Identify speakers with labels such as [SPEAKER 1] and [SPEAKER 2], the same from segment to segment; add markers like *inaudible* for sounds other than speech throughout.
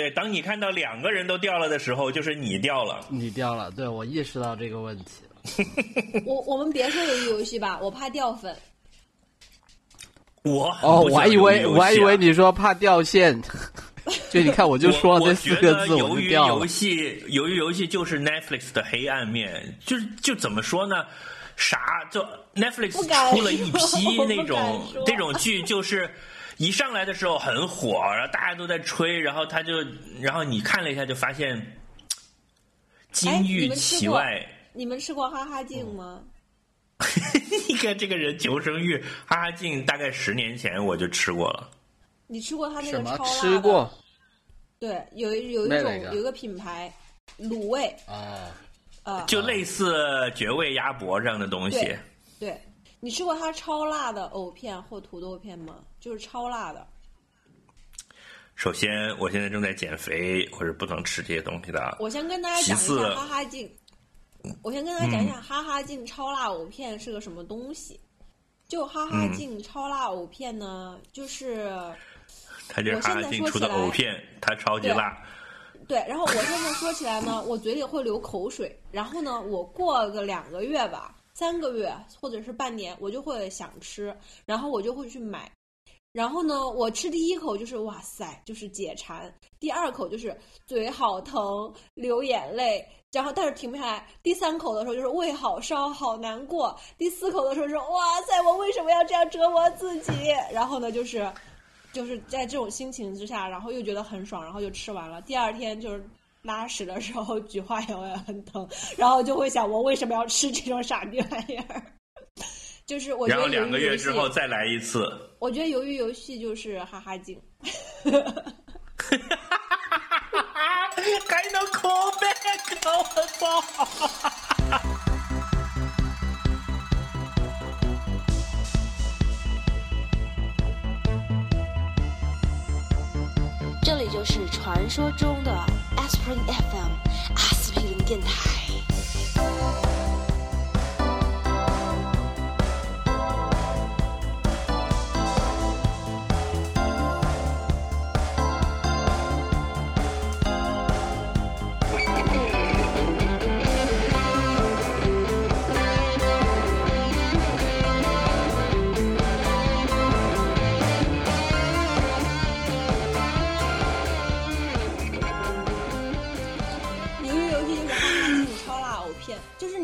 [SPEAKER 1] 对，当你看到两个人都掉了的时候，就是你掉了。
[SPEAKER 2] 你掉了，对我意识到这个问题了。*laughs*
[SPEAKER 3] 我我们别说鱿鱼游戏吧，我怕掉粉。
[SPEAKER 1] 我
[SPEAKER 2] 哦，我还以为我还以为你说怕掉线，*laughs* 就你看我就说了这四个字，
[SPEAKER 1] 鱿鱼
[SPEAKER 2] 我就掉了。
[SPEAKER 1] 游戏，鱿鱼游戏就是 Netflix 的黑暗面，就是就怎么说呢？啥就 Netflix 出了一批那种
[SPEAKER 3] 不敢说
[SPEAKER 1] 这种剧，就是一上来的时候很火，然后大家都在吹，然后他就，然后你看了一下就发现
[SPEAKER 3] 哎
[SPEAKER 1] 金玉其外。
[SPEAKER 3] 你们吃过哈哈镜吗？*laughs*
[SPEAKER 1] 你看这个人求生欲，哈哈镜大概十年前我就吃过了。
[SPEAKER 3] 你吃过他那
[SPEAKER 2] 什么
[SPEAKER 3] 个超辣的？
[SPEAKER 2] 吃过？
[SPEAKER 3] 对，有一有一种有一个品牌，卤味，
[SPEAKER 2] 啊？
[SPEAKER 3] 啊，
[SPEAKER 1] 就类似绝味鸭脖这样的东西
[SPEAKER 3] 对，对，你吃过他超辣的藕片或土豆片吗？就是超辣的。
[SPEAKER 1] 首先我现在正在减肥，我是不能吃这些东西的。
[SPEAKER 3] 我先跟大家讲一下哈哈镜，我先跟大家讲一下哈哈镜超辣藕片是个什么东西。就哈哈
[SPEAKER 1] 嗯
[SPEAKER 3] 镜超辣藕片呢，就是
[SPEAKER 1] 它就是
[SPEAKER 3] 我现
[SPEAKER 1] 哈哈镜出的
[SPEAKER 3] 在说起来
[SPEAKER 1] 藕片，它超级辣。
[SPEAKER 3] 对，然后我现在说起来呢，我嘴里会流口水，然后呢，我过个两个月吧，三个月或者是半年，我就会想吃，然后我就会去买，然后呢，我吃第一口就是哇塞，就是解馋，第二口就是嘴好疼，流眼泪，然后但是停不下来，第三口的时候就是胃好烧，好难过，第四口的时候是哇塞，我为什么要这样折磨自己？然后呢，就是。就是在这种心情之下，然后又觉得很爽，然后就吃完了。第二天就是拉屎的时候，菊花也会很疼，然后就会想，我为什么要吃这种傻逼玩意儿？就是我觉得
[SPEAKER 1] 然后两个月之后，再来一次，
[SPEAKER 3] 我觉得鱿鱼游戏就是哈哈镜。
[SPEAKER 1] 还能 call back，我操！
[SPEAKER 4] 这里就是传说中的 Aspirin FM 阿司匹林电台。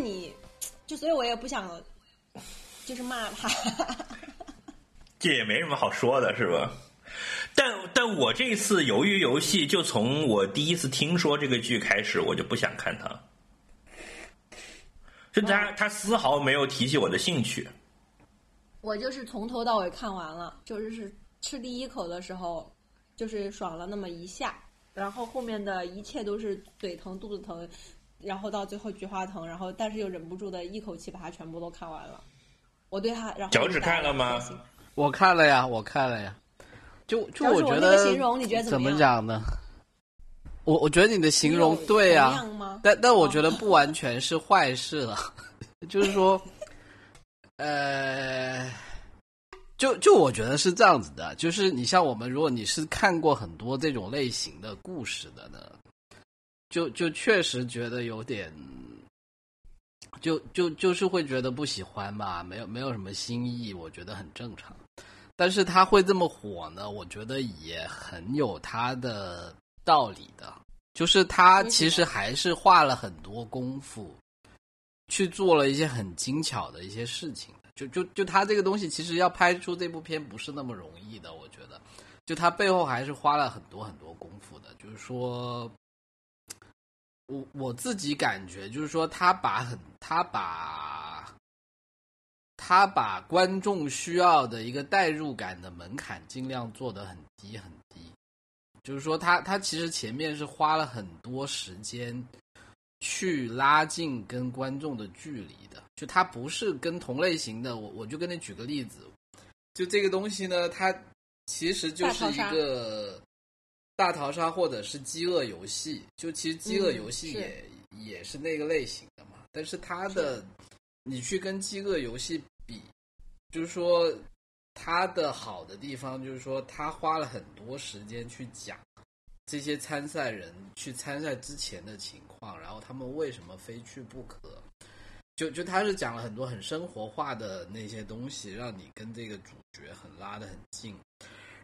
[SPEAKER 3] 你，就所以我也不想，就是骂他。
[SPEAKER 1] 这也没什么好说的，是吧？但但我这次鱿鱼游戏，就从我第一次听说这个剧开始，我就不想看它。就他他丝毫没有提起我的兴趣。
[SPEAKER 3] 我就是从头到尾看完了，就是是吃第一口的时候，就是爽了那么一下，然后后面的一切都是嘴疼、肚子疼，然后到最后菊花疼，然后但是又忍不住的一口气把它全部都看完了。我对他，然后
[SPEAKER 1] 脚趾看了吗
[SPEAKER 2] 我看了呀，我看了呀。就就
[SPEAKER 3] 我
[SPEAKER 2] 觉得
[SPEAKER 3] 形容你觉得怎
[SPEAKER 2] 怎
[SPEAKER 3] 么
[SPEAKER 2] 讲呢？我我觉得你的形容对呀、
[SPEAKER 3] 同样吗
[SPEAKER 2] 但但我
[SPEAKER 3] 哦
[SPEAKER 2] 觉得不完全是坏事了，*laughs* 就是说，呃，就就我觉得是这样子的，就是你像我们，如果你是看过很多这种类型的故事的呢，就就确实觉得有点，就就就是会觉得不喜欢嘛，没有没有什么新意，我觉得很正常。但是他会这么火呢，我觉得也很有他的道理的。就是他其实还是花了很多功夫，去做了一些很精巧的一些事情的。就就就他这个东西，其实要拍出这部片不是那么容易的，我觉得。就他背后还是花了很多很多功夫的。就是说，我我自己感觉，就是说他把很他把他把观众需要的一个代入感的门槛尽量做得很低很低。就是说他，他其实前面是花了很多时间去拉近跟观众的距离的，就他不是跟同类型的，我我就跟你举个例子，就这个东西呢，它其实就是一个大逃杀或者是饥饿游戏，就其实饥饿游戏
[SPEAKER 3] 嗯
[SPEAKER 2] 也、也是那个类型的嘛，但是它的你去跟饥饿游戏比，就是说。它的好的地方就是说，他花了很多时间去讲这些参赛人去参赛之前的情况，然后他们为什么非去不可。就就他是讲了很多很生活化的那些东西，让你跟这个主角很拉得很近。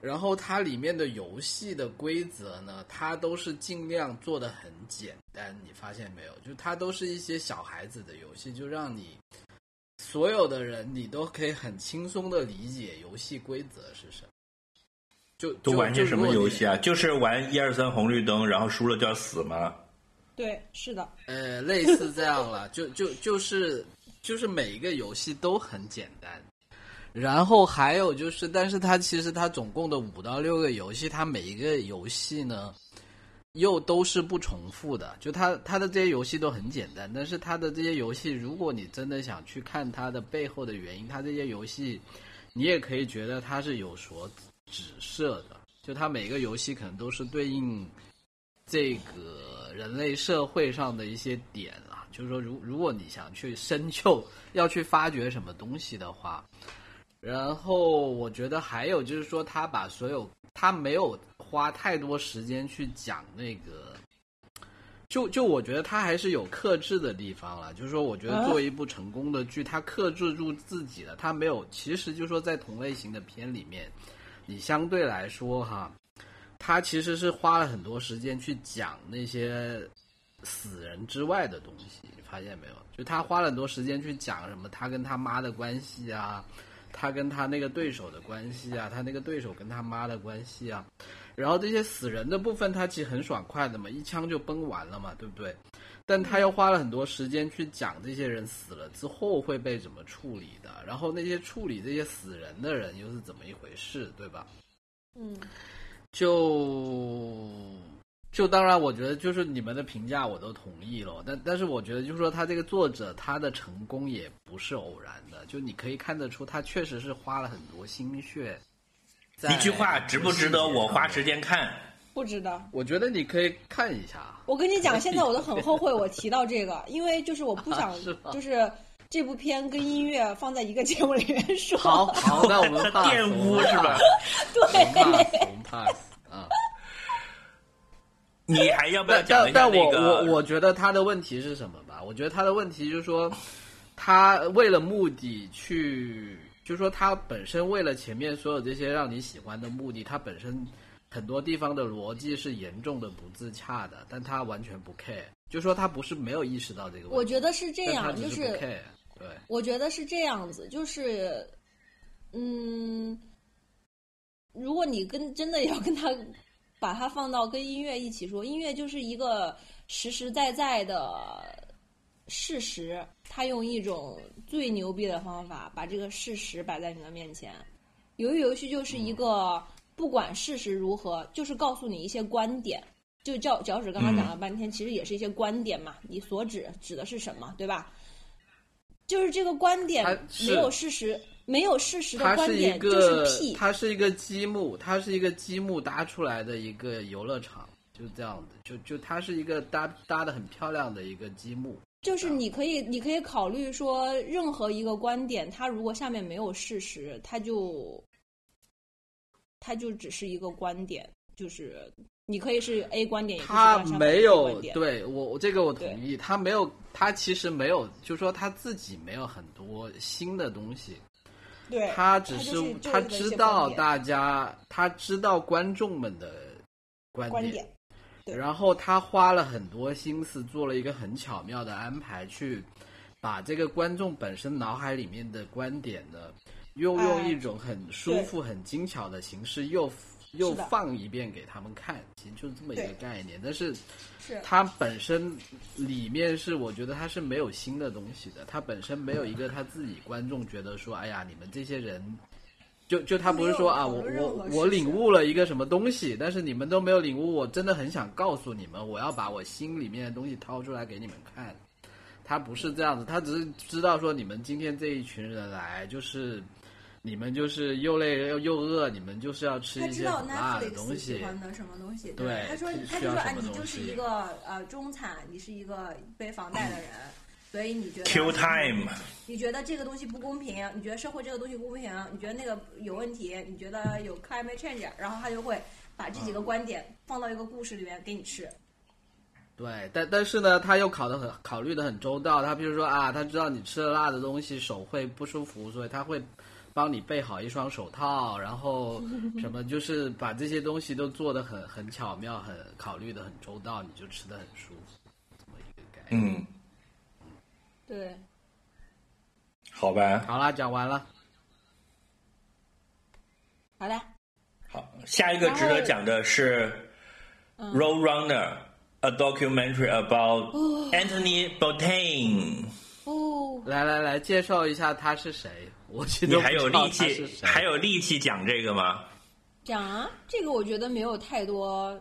[SPEAKER 2] 然后它里面的游戏的规则呢，它都是尽量做的很简单，你发现没有？就它都是一些小孩子的游戏，就让你所有的人你都可以很轻松的理解游戏规则是什么。就
[SPEAKER 1] 都玩些什么游戏
[SPEAKER 2] 啊？
[SPEAKER 1] 啊？就是玩一二三红绿灯，然后输了就要死吗？
[SPEAKER 3] 对，是的，
[SPEAKER 2] 呃，类似这样了，就就就是就是每一个游戏都很简单。然后还有就是，但是它其实它总共的五到六个游戏，它每一个游戏呢，又都是不重复的。就它它的这些游戏都很简单，但是它的这些游戏，如果你真的想去看它的背后的原因，它这些游戏，你也可以觉得它是有所指涉的。就它每个游戏可能都是对应这个人类社会上的一些点啊。就是说，如如果你想去深究，要去发掘什么东西的话。然后我觉得还有就是说，他把所有他没有花太多时间去讲那个，就就我觉得他还是有克制的地方了。就是说，我觉得作为一部成功的剧，他克制住自己了，他没有。其实就说在同类型的片里面，你相对来说哈，他其实是花了很多时间去讲那些死人之外的东西。你发现没有？就他花了很多时间去讲什么他跟他妈的关系啊。他跟他那个对手的关系啊，他那个对手跟他妈的关系啊，然后这些死人的部分，他其实很爽快的嘛，一枪就崩完了嘛，对不对？但他又花了很多时间去讲这些人死了之后会被怎么处理的，然后那些处理这些死人的人又是怎么一回事，对吧？
[SPEAKER 3] 嗯，
[SPEAKER 2] 就就当然，我觉得就是你们的评价我都同意了，但但是我觉得就是说他这个作者他的成功也不是偶然的，就你可以看得出他确实是花了很多心血。
[SPEAKER 1] 一句话，值不值得我花时间看？
[SPEAKER 3] 不值得。
[SPEAKER 2] 我觉得你可以看一下。
[SPEAKER 3] 我跟你讲，现在我都很后悔我提到这个，*laughs* 因为就是我不想就是这部片跟音乐放在一个节目里面说。
[SPEAKER 2] 好好，那我们 *laughs*
[SPEAKER 1] 玷污是吧？*laughs*
[SPEAKER 2] 我们 pass，我们 pass 啊。
[SPEAKER 1] 你还要不要
[SPEAKER 2] 但
[SPEAKER 1] 讲一下
[SPEAKER 2] 但但我
[SPEAKER 1] 那个？
[SPEAKER 2] 我我觉得他的问题是什么吧？我觉得他的问题就是说，他为了目的去，就是说他本身为了前面所有这些让你喜欢的目的，他本身很多地方的逻辑是严重的不自洽的，但他完全不 care，就说他不是没有意识到这个问题，
[SPEAKER 3] 我觉得是这样，就是
[SPEAKER 2] care，对。
[SPEAKER 3] 我觉得是这样子，就是，嗯，如果你跟真的要跟他把它放到跟音乐一起说，音乐就是一个实实在在的事实，他用一种最牛逼的方法把这个事实摆在你的面前。游鱼游戏就是一个不管事实如何，就是告诉你一些观点。就脚脚趾刚刚讲了半天，其实也是一些观点嘛，你所指指的是什么，对吧？就是这个观点没有事实，没有事实的观点就是，屁。
[SPEAKER 2] 它是一个积木，它是一个积木搭出来的一个游乐场，就这样子，就就它是一个搭搭的很漂亮的一个积木。
[SPEAKER 3] 就是你可以，你可以考虑说，任何一个观点，它如果下面没有事实，它就，它就只是一个观点，就是你可以是 A 观点，也可以是
[SPEAKER 2] 他没有对我我这个我同意，他没有，他其实没有，就说他自己没有很多新的东西，
[SPEAKER 3] 对，
[SPEAKER 2] 他只
[SPEAKER 3] 就是就是
[SPEAKER 2] 他知道大家，他知道观众们的观
[SPEAKER 3] 观点，对。
[SPEAKER 2] 然后他花了很多心思，做了一个很巧妙的安排，去把这个观众本身脑海里面的观点呢，又用
[SPEAKER 3] 哎
[SPEAKER 2] 一种很舒服、很精巧的形式又又放一遍给他们看，其实就是这么一个概念。但是
[SPEAKER 3] 是
[SPEAKER 2] 它本身里面是，我觉得它是没有新的东西的，它本身没有一个他自己观众觉得说，哎呀，你们这些人。就就他不是说啊，我我我领悟了一个什么东西，但是你们都没有领悟，我真的很想告诉你们，我要把我心里面的东西掏出来给你们看。他不是这样子，他只是知道说你们今天这一群人来，就是你们就是又累又又饿，你们就是要吃一
[SPEAKER 5] 他知道
[SPEAKER 2] 些很辣的
[SPEAKER 5] Netflix
[SPEAKER 2] 东西
[SPEAKER 5] 喜。欢的什么东西，
[SPEAKER 2] 对
[SPEAKER 5] 他说他就说哎，
[SPEAKER 2] 需要什么东
[SPEAKER 5] 你就是一个呃中产，你是一个背房贷的人，所以你觉得
[SPEAKER 1] Q time，
[SPEAKER 5] 你觉得这个东西不公平，你觉得社会这个东西不公平，你觉得那个有问题，你觉得有 climate change，然后他就会把这几个观点放到一个故事里面给你吃。
[SPEAKER 2] 对，但但是呢，他又考得很考虑的很周到。他比如说啊，他知道你吃了辣的东西手会不舒服，所以他会帮你备好一双手套，然后 *laughs* 什么就是把这些东西都做的很很巧妙，很考虑的很周到，你就吃的很舒服，这么一个概念。
[SPEAKER 1] 嗯，
[SPEAKER 3] 对，
[SPEAKER 1] 好吧，
[SPEAKER 2] 好啦，讲完了。
[SPEAKER 3] 好嘞，
[SPEAKER 1] 好，下一个值得讲的是《Road Runner》，a documentary about Anthony Bourdain。
[SPEAKER 3] 哦，
[SPEAKER 2] 来来来，介绍一下他是谁？我
[SPEAKER 1] 你还有力气还有力气讲这个吗？
[SPEAKER 3] 讲啊，这个我觉得没有太多，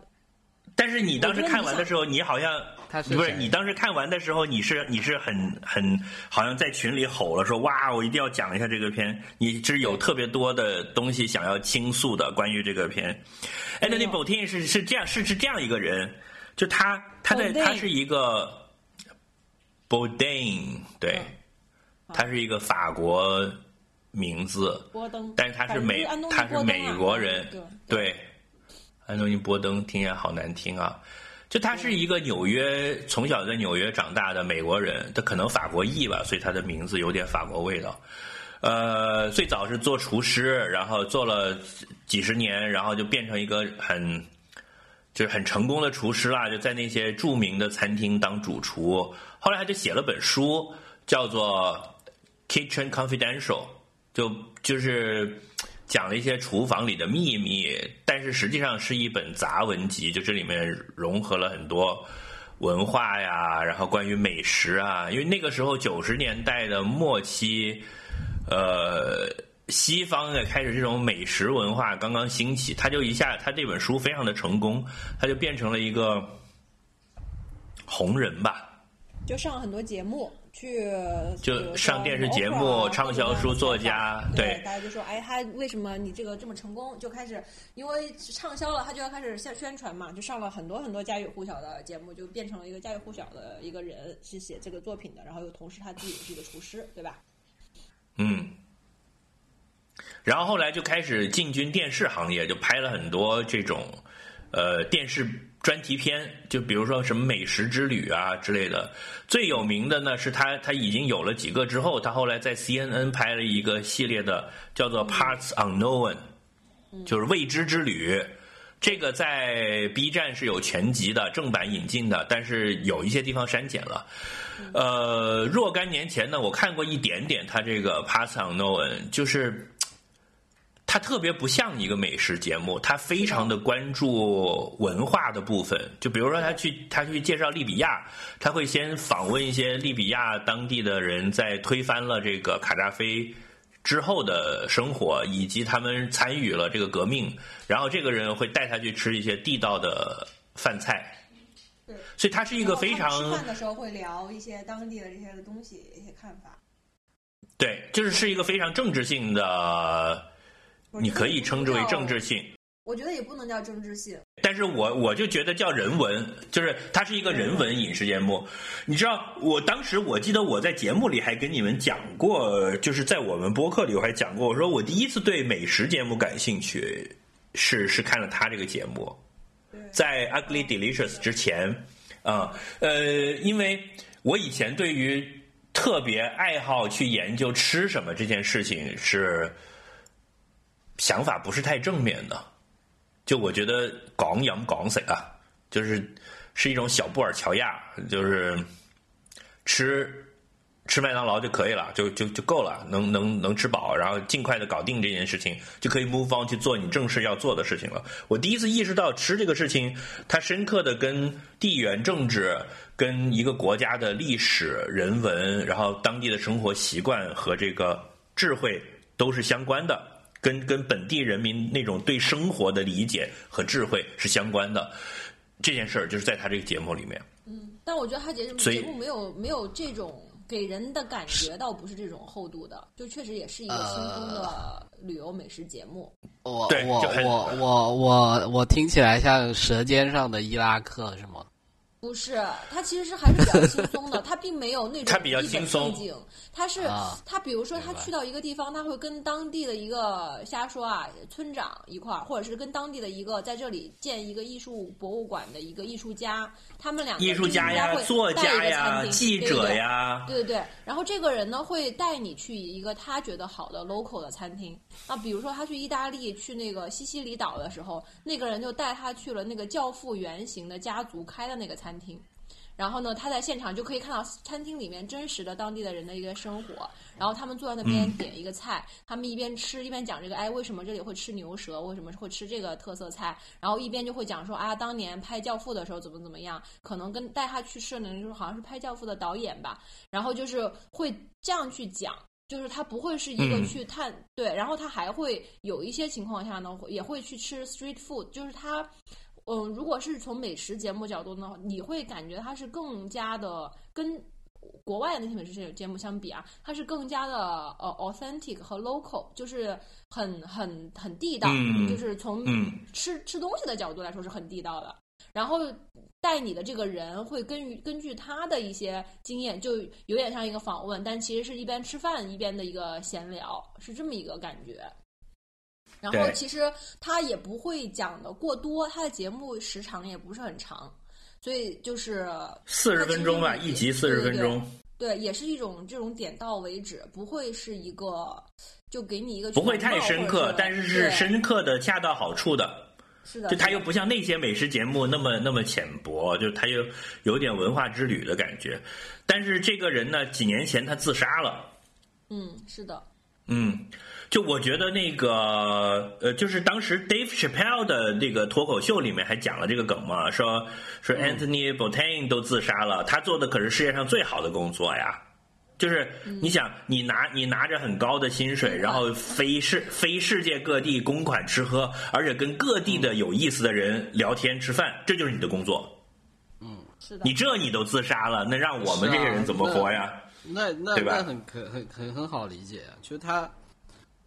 [SPEAKER 1] 但是你当时看完的时候，你好像 *laughs*
[SPEAKER 2] 他是
[SPEAKER 1] 不是你当时看完的时候，你是你是很很好像在群里吼了说哇，我一定要讲一下这个片，你是有特别多的东西想要倾诉的关于这个片。Anthony Bourdain 是是这样是是这样一个人，就他他在他是一个 Bourdain 对，他是一个法国名字，
[SPEAKER 3] 波登，
[SPEAKER 1] 但是他是美他是美国人，
[SPEAKER 3] 对
[SPEAKER 1] 对，安东尼波登听起来好难听啊。就他是一个纽约从小在纽约长大的美国人，他可能法国裔吧，所以他的名字有点法国味道。呃，最早是做厨师，然后做了几十年，然后就变成一个很就是很成功的厨师啦，就在那些著名的餐厅当主厨。后来他就写了本书，叫做《Kitchen Confidential》，就就是讲了一些厨房里的秘密，但是实际上是一本杂文集，就这里面融合了很多文化呀，然后关于美食啊，因为那个时候九十年代的末期，呃。西方的开始这种美食文化刚刚兴起，他就一下他这本书非常的成功，他就变成了一个红人吧，
[SPEAKER 3] 就上了很多节目去，
[SPEAKER 1] 就上电视节目畅销书作家对
[SPEAKER 3] 大家就说，哎，他为什么你这个这么成功？就开始因为畅销了，他就要开始宣宣传嘛，就上了很多很多家喻户晓的节目，就变成了一个家喻户晓的一个人，是写这个作品的，然后又同时他自己是一个厨师，对吧？
[SPEAKER 1] 嗯，然后后来就开始进军电视行业，就拍了很多这种呃电视专题片，就比如说什么美食之旅啊之类的。最有名的呢是他他已经有了几个之后，他后来在 CNN 拍了一个系列的叫做 Parts Unknown，就是未知之旅。这个在 B 站是有全集的正版引进的，但是有一些地方删减了。呃，若干年前呢，我看过一点点他这个 Parts Unknown，就是它特别不像一个美食节目，它非常的关注文化的部分。就比如说他去他去介绍利比亚，他会先访问一些利比亚当地的人，在推翻了这个卡扎菲。之后的生活，以及他们参与了这个革命，然后这个人会带他去吃一些地道的饭菜，
[SPEAKER 5] 对，
[SPEAKER 1] 所以他是一个非
[SPEAKER 5] 然后他们吃饭的时候会聊一些当地的这些东西、一些看法。
[SPEAKER 1] 对，就是是一个非常政治性的，你可以称之为政治性。
[SPEAKER 5] 我觉得也不能叫政治性，
[SPEAKER 1] 但是我我就觉得叫人文，就是它是一个人文饮食节目。你知道，我当时我记得我在节目里还跟你们讲过，就是在我们播客里我还讲过，我说我第一次对美食节目感兴趣，是是看了他这个节目，在 Ugly Delicious 之前，啊呃，因为我以前对于特别爱好去研究吃什么这件事情是想法不是太正面的。就我觉得港养港食啊，就是是一种小布尔乔亚，就是吃吃麦当劳就可以了，就就就够了，能能能吃饱，然后尽快的搞定这件事情，就可以 move on 去做你正式要做的事情了。我第一次意识到吃这个事情，它深刻的跟地缘政治、跟一个国家的历史、人文，然后当地的生活习惯和这个智慧都是相关的。跟跟本地人民那种对生活的理解和智慧是相关的，这件事儿就是在他这个节目里面。
[SPEAKER 3] 嗯但我觉得他节目节目没有没有这种给人的感觉，倒不是这种厚度的，就确实也是一个轻松的旅游美食节目。
[SPEAKER 2] 我我
[SPEAKER 1] 对就很
[SPEAKER 2] 我我我我听起来像《舌尖上的伊拉克》是吗？
[SPEAKER 3] 不是，他其实是还是比较轻松的，*laughs* 他并没有那种
[SPEAKER 1] 它比较
[SPEAKER 3] 一本
[SPEAKER 1] 轻松
[SPEAKER 3] 正经，他是
[SPEAKER 2] 啊
[SPEAKER 3] 他比如说他去到一个地方，他会跟当地的一个瞎说啊村长一块儿，或者是跟当地的一个在这里建一个艺术博物馆的一个艺术家，他们两个
[SPEAKER 1] 艺术家呀、作家呀、记者。呀，
[SPEAKER 3] 对对对，然后这个人呢会带你去一个他觉得好的 local 的餐厅啊，比如说他去意大利去那个西西里岛的时候，那个人就带他去了那个教父原型的家族开的那个餐厅。然后呢，他在现场就可以看到餐厅里面真实的当地的人的一个生活。然后他们坐在那边点一个菜，他们一边吃一边讲这个，哎，为什么这里会吃牛舌？为什么会吃这个特色菜？然后一边就会讲说啊，当年拍《教父》的时候怎么怎么样，可能跟带他去吃的就是好像是拍《教父》的导演吧。然后就是会这样去讲。就是他不会是一个
[SPEAKER 1] 嗯
[SPEAKER 3] 去探、对，然后他还会有一些情况下呢，也会去吃 street food，就是他嗯，如果是从美食节目角度呢，你会感觉它是更加的跟国外的那些美食节目相比啊，它是更加的呃 authentic 和 local，就是很很很地道，
[SPEAKER 1] 嗯
[SPEAKER 3] 就是从
[SPEAKER 1] 嗯
[SPEAKER 3] 吃吃东西的角度来说是很地道的。然后带你的这个人会根据根据他的一些经验，就有点像一个访问，但其实是一边吃饭一边的一个闲聊，是这么一个感觉。然后其实他也不会讲的过多，他的节目时长也不是很长，所以就是
[SPEAKER 1] 四十分钟吧，一集四十分钟。
[SPEAKER 3] 对，也是一种这种点到为止，不会是一个就给你一个
[SPEAKER 1] 不会太深刻，但是是深刻的恰到好处的。
[SPEAKER 3] 是的，
[SPEAKER 1] 就它又不像那些美食节目那么那么浅薄，就它又有点文化之旅的感觉。但是这个人呢，几年前他自杀了。
[SPEAKER 3] 嗯是的，
[SPEAKER 1] 嗯，就我觉得那个呃，就是当时 Dave Chappelle 的那个脱口秀里面还讲了这个梗嘛，说说 Anthony Bourdain 都自杀了，他做的可是世界上最好的工作呀。就是你想，你拿你拿着很高的薪水，然后飞世飞世界各地公款吃喝，而且跟各地的有意思的人聊天吃饭，这就是你的工作。
[SPEAKER 3] 嗯是的，
[SPEAKER 1] 你这你都自杀了，那让我们这些人怎么活呀？
[SPEAKER 2] 那那
[SPEAKER 1] 对吧
[SPEAKER 2] 那很可很很很好理解啊，就他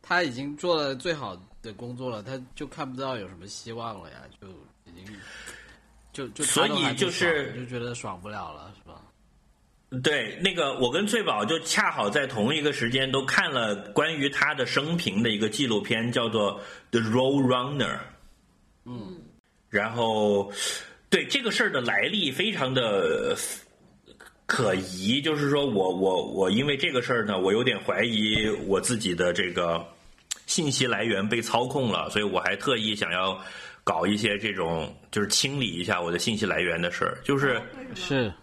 [SPEAKER 2] 他已经做了最好的工作了，他就看不到有什么希望了呀，就已经就就
[SPEAKER 1] 所以就是
[SPEAKER 2] 爽就觉得爽不了了，是吧？
[SPEAKER 1] 对，那个我跟翠宝就恰好在同一个时间都看了关于他的生平的一个纪录片，叫做《The Road Runner》。
[SPEAKER 2] 嗯，
[SPEAKER 1] 然后，对这个事儿的来历非常的可疑，就是说我我我因为这个事儿呢，我有点怀疑我自己的这个信息来源被操控了，所以我还特意想要搞一些这种就是清理一下我的信息来源的事儿，就是。
[SPEAKER 2] 是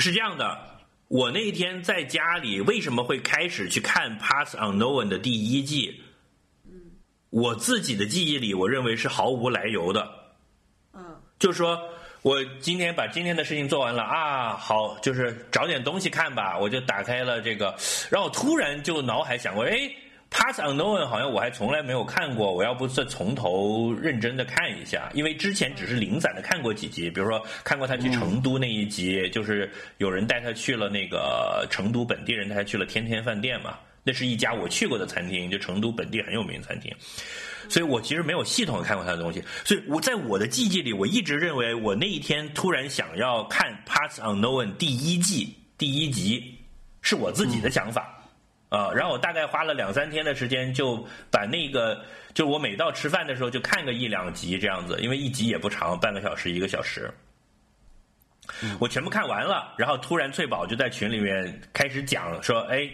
[SPEAKER 1] 是这样的，我那天在家里为什么会开始去看《Pass Unknown》的第一季？我自己的记忆里，我认为是毫无来由的。
[SPEAKER 3] 嗯
[SPEAKER 1] 就是说我今天把今天的事情做完了啊，好，就是找点东西看吧，我就打开了这个，然后突然就脑海想过，哎。Pass Unknown 好像我还从来没有看过，我要不再从头认真的看一下？因为之前只是零散的看过几集，比如说看过他去成都那一集，就是有人带他去了那个成都本地人带他去了天天饭店嘛，那是一家我去过的餐厅，就成都本地很有名的餐厅。所以我其实没有系统的看过他的东西，所以我在我的记忆里，我一直认为我那一天突然想要看《Pass Unknown》第一季第一集，是我自己的想法。啊，然后我大概花了两三天的时间，就把那个，就我每到吃饭的时候就看个一两集这样子，因为一集也不长，半个小时一个小时，我全部看完了。然后突然翠宝就在群里面开始讲说，哎，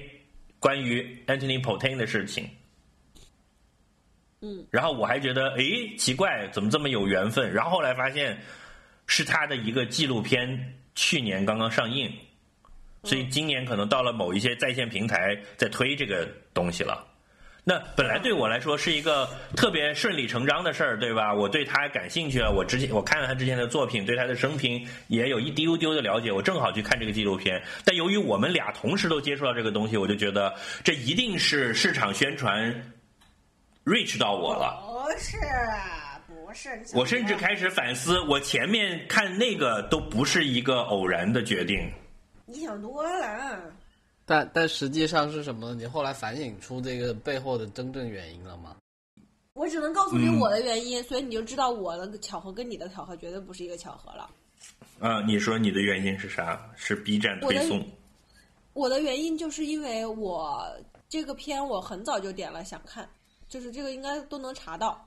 [SPEAKER 1] 关于 Anthony Bourdain 的事情。
[SPEAKER 3] 嗯，
[SPEAKER 1] 然后我还觉得，哎，奇怪，怎么这么有缘分？然后后来发现是他的一个纪录片，去年刚刚上映。所以今年可能到了某一些在线平台在推这个东西了。那本来对我来说是一个特别顺理成章的事儿，对吧？我对他感兴趣了，我之前我看了他之前的作品，对他的生平也有一丢丢的了解，我正好去看这个纪录片。但由于我们俩同时都接触到这个东西，我就觉得这一定是市场宣传 reach 到我了。
[SPEAKER 5] 不是，不是。
[SPEAKER 1] 我甚至开始反思，我前面看那个都不是一个偶然的决定。
[SPEAKER 5] 你想多了。
[SPEAKER 2] 但但实际上是什么？你后来反省出这个背后的真正原因了吗？
[SPEAKER 3] 我只能告诉你
[SPEAKER 1] 嗯
[SPEAKER 3] 我的原因，所以你就知道我的巧合跟你的巧合绝对不是一个巧合了。
[SPEAKER 1] 啊，你说你的原因是啥？是 B 站推送？
[SPEAKER 3] 我的原因就是因为我这个片我很早就点了想看，就是这个应该都能查到。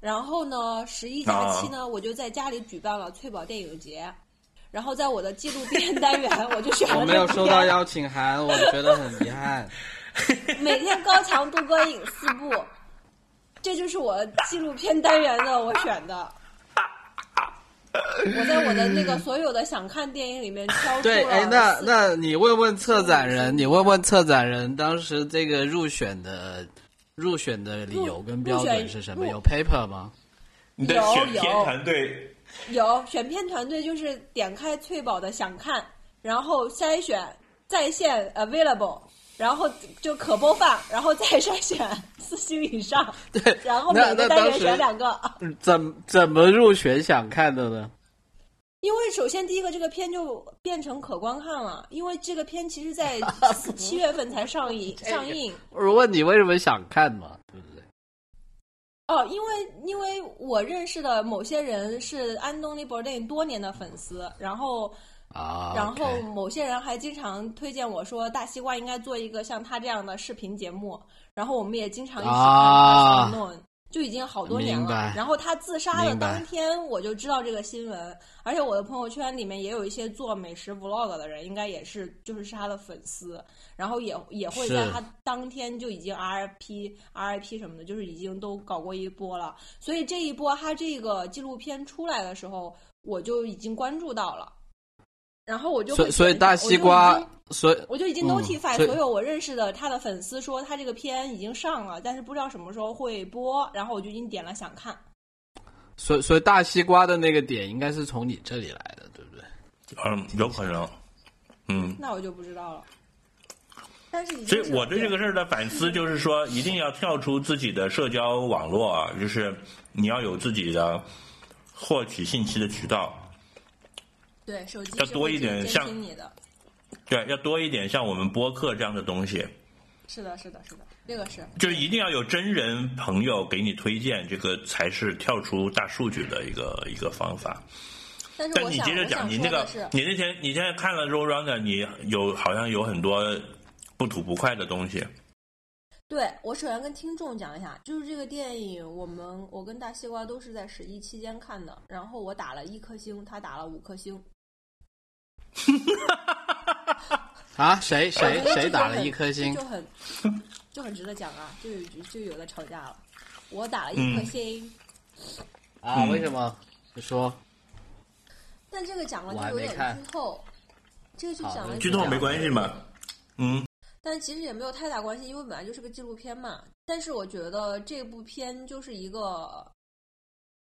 [SPEAKER 3] 然后呢，十一假期呢，我就在家里举办了翠宝电影节。然后在我的纪录片单元，我就选了。
[SPEAKER 2] 我没有收到邀请函，我觉得很遗憾。*laughs*
[SPEAKER 3] 每天高强度观影四部，这就是我纪录片单元的我选的。我在我的那个所有的想看电影里面挑出
[SPEAKER 2] 对，哎，那那你问问策展人，你问问策展人，当时这个入选的入选的理由跟标准是什么？有 paper 吗？
[SPEAKER 1] 你的选片团队
[SPEAKER 3] 有选片团队，就是点开翠宝的想看，然后筛选在线 available。然后就可播放，然后再筛选四星以上。
[SPEAKER 2] 对，
[SPEAKER 3] 然后每个单元选两个。
[SPEAKER 2] 怎怎么入选想看的呢？
[SPEAKER 3] 因为首先第一个，这个片就变成可观看了，因为这个片其实在 *laughs* 七月份才上映上映。
[SPEAKER 2] 我问你为什么想看嘛？
[SPEAKER 3] 哦，因为因为我认识的某些人是安东尼·伯顿多年的粉丝，然后。
[SPEAKER 2] 啊，
[SPEAKER 3] 然后某些人还经常推荐我说，大西瓜应该做一个像他这样的视频节目。然后我们也经常一起看他弄，就已经好多年了。然后他自杀的当天，我就知道这个新闻。而且我的朋友圈里面也有一些做美食 vlog 的人，应该也是就是是他的粉丝。然后也也会在他当天就已经 RIP RIP 什么的，就是已经都搞过一波了。所以这一波他这个纪录片出来的时候，我就已经关注到了。然后我就
[SPEAKER 2] 所所以大西瓜，所以
[SPEAKER 3] 我就已经 notify 所有我认识的他的粉丝说他这个片已经上了，但是不知道什么时候会播。然后我就已经点了想看。
[SPEAKER 2] 所所以大西瓜的那个点应该是从你这里来的，对不对？
[SPEAKER 1] 嗯，有可能。嗯，
[SPEAKER 3] 那我就不知道了。但是，
[SPEAKER 1] 所以我对这个事儿的反思就是说，一定要跳出自己的社交网络啊，就是你要有自己的获取信息的渠道。
[SPEAKER 3] 对，手机
[SPEAKER 1] 要多一点像
[SPEAKER 3] 你的，
[SPEAKER 1] 对，要多一点像我们播客这样的东西。
[SPEAKER 3] 是的，是的，是的，这个是。
[SPEAKER 1] 就一定要有真人朋友给你推荐，这个才是跳出大数据的一个一个方法。
[SPEAKER 3] 但
[SPEAKER 1] 你接着讲，你那个，你那天你现在看了《Roll Runner》，你有好像有很多不吐不快的东西。
[SPEAKER 3] 对，我首先跟听众讲一下，就是这个电影，我们我跟大西瓜都是在十一期间看的，然后我打了一颗星，他打了五颗星。*laughs*
[SPEAKER 2] 啊，谁谁谁打了一颗星？
[SPEAKER 3] 就很就很值得讲啊，就有就有的吵架了。我打了一颗星。
[SPEAKER 2] 啊？为什么？你说。
[SPEAKER 3] 但这个讲了就有点剧透。这个就讲了
[SPEAKER 1] 剧透没关系嘛？嗯。
[SPEAKER 3] 但其实也没有太大关系，因为本来就是个纪录片嘛。但是我觉得这部片就是一个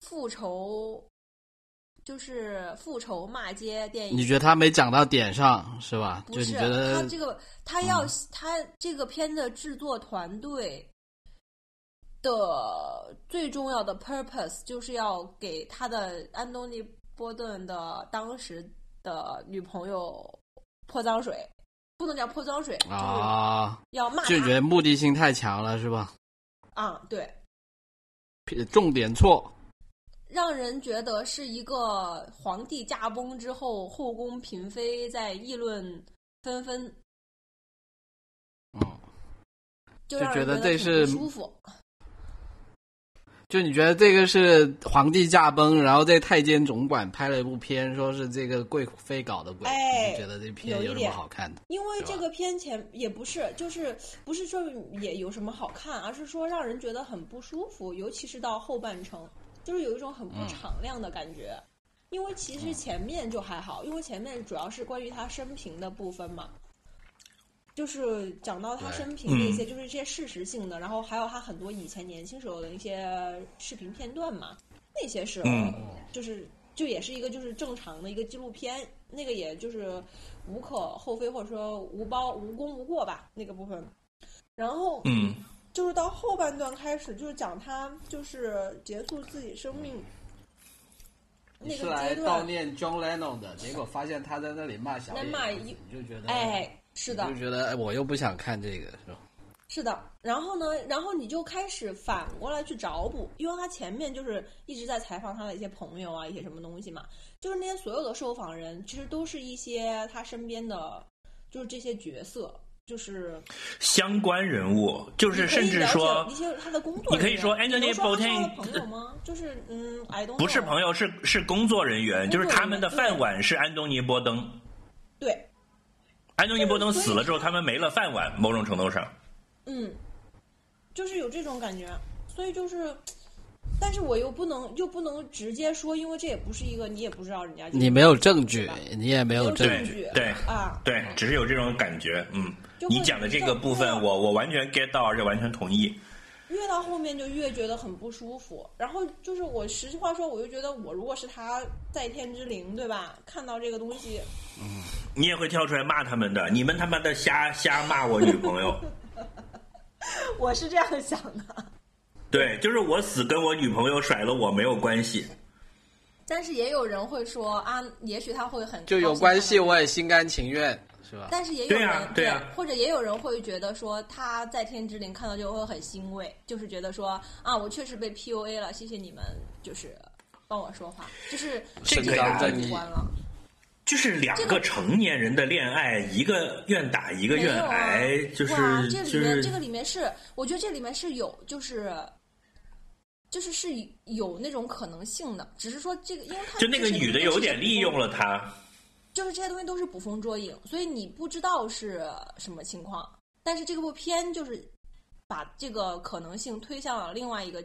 [SPEAKER 3] 复仇。就是复仇骂街电影，
[SPEAKER 2] 你觉得他没讲到点上是吧？
[SPEAKER 3] 不是，他这个他要他这个片的制作团队的最重要的 purpose 就是要给他的安东尼波顿的当时的女朋友泼脏水，不能叫泼脏水
[SPEAKER 2] 啊，
[SPEAKER 3] 要骂，
[SPEAKER 2] 就觉得目的性太强了是吧？
[SPEAKER 3] 啊，对，
[SPEAKER 2] 重点错。
[SPEAKER 3] 让人觉得是一个皇帝驾崩之后，后宫嫔妃在议论纷纷。
[SPEAKER 2] 嗯，
[SPEAKER 3] 就
[SPEAKER 2] 觉得这是
[SPEAKER 3] 舒服。
[SPEAKER 2] 就你觉得这个是皇帝驾崩，然后在太监总管拍了一部片，说是这个贵妃搞的鬼，你觉得这片有什么好看的？
[SPEAKER 3] 因为这个片前也不是，就是不是说也有什么好看，而是说让人觉得很不舒服，尤其是到后半程。就是有一种很不敞亮的感觉，因为其实前面就还好，因为前面主要是关于他生平的部分嘛，就是讲到他生平的一些，就是一些事实性的，然后还有他很多以前年轻时候的一些视频片段嘛，那些是，就是就也是一个就是正常的一个纪录片，那个也就是无可厚非或者说无包无功无过吧那个部分，然后
[SPEAKER 1] 嗯。
[SPEAKER 3] 就是到后半段开始，就是讲他就是结束自己生命那个阶
[SPEAKER 2] 段。悼念 John Lennon 的结果，发现他在那里骂小野，你就觉得
[SPEAKER 3] 哎，是的，
[SPEAKER 2] 就觉得哎，我又不想看这个，是吧？
[SPEAKER 3] 是的，然后呢，然后你就开始反过来去找补，因为他前面就是一直在采访他的一些朋友啊，一些什么东西嘛，就是那些所有的受访人，其实都是一些他身边的，就是这些角色，就是
[SPEAKER 1] 相关人物，就是甚至说
[SPEAKER 3] 一些他的工作，
[SPEAKER 1] 你可以说
[SPEAKER 3] 能说他是
[SPEAKER 1] Bourdain-
[SPEAKER 3] 朋友吗？就是嗯
[SPEAKER 1] 不是朋友，是是工作人员，就是他们的饭碗是安东尼·波登。
[SPEAKER 3] 对，
[SPEAKER 1] 安东尼·波登死了之后，他们没了饭碗，某种程度上。
[SPEAKER 3] 嗯，就是有这种感觉，所以就是，但是我又不能又不能直接说，因为这也不是一个你也不知道人家
[SPEAKER 2] 你没有证据，你也没有证据。
[SPEAKER 1] 对
[SPEAKER 3] 啊，
[SPEAKER 1] 对，只是有这种感觉。嗯，你讲的这个部分，
[SPEAKER 3] 让
[SPEAKER 1] 我我完全 get 到，而且完全同意。
[SPEAKER 3] 越到后面就越觉得很不舒服。然后就是我实话说，我就觉得我如果是他在天之灵，对吧？看到这个东西，嗯
[SPEAKER 1] 你也会跳出来骂他们的，你们他妈的瞎瞎骂我女朋友。*laughs*
[SPEAKER 3] 我是这样想的。
[SPEAKER 1] 对，就是我死跟我女朋友甩了我没有关系。
[SPEAKER 3] 但是也有人会说啊，也许他会很
[SPEAKER 2] 就有关系，我也心甘情愿，是吧？
[SPEAKER 3] 但是也有
[SPEAKER 1] 对
[SPEAKER 3] 人
[SPEAKER 1] 啊对啊
[SPEAKER 3] 或者也有人会觉得说他在天之灵看到就会很欣慰，就是觉得说啊，我确实被 PUA 了，谢谢你们，就是帮我说话，就是
[SPEAKER 1] 这个。就是两个成年人的恋爱，一个愿打，一个愿挨，就是
[SPEAKER 3] 哇，这里
[SPEAKER 1] 就是
[SPEAKER 3] 面这个里面是，我觉得这里面是有，就是。就是是有那种可能性的，只是说这个，因为他
[SPEAKER 1] 就那个女的有点利用。
[SPEAKER 3] 了
[SPEAKER 1] 他。
[SPEAKER 3] 就是这些东西都是捕风捉影，所以你不知道是什么情况。但是这部片就是把这个可能性推向了另外一个，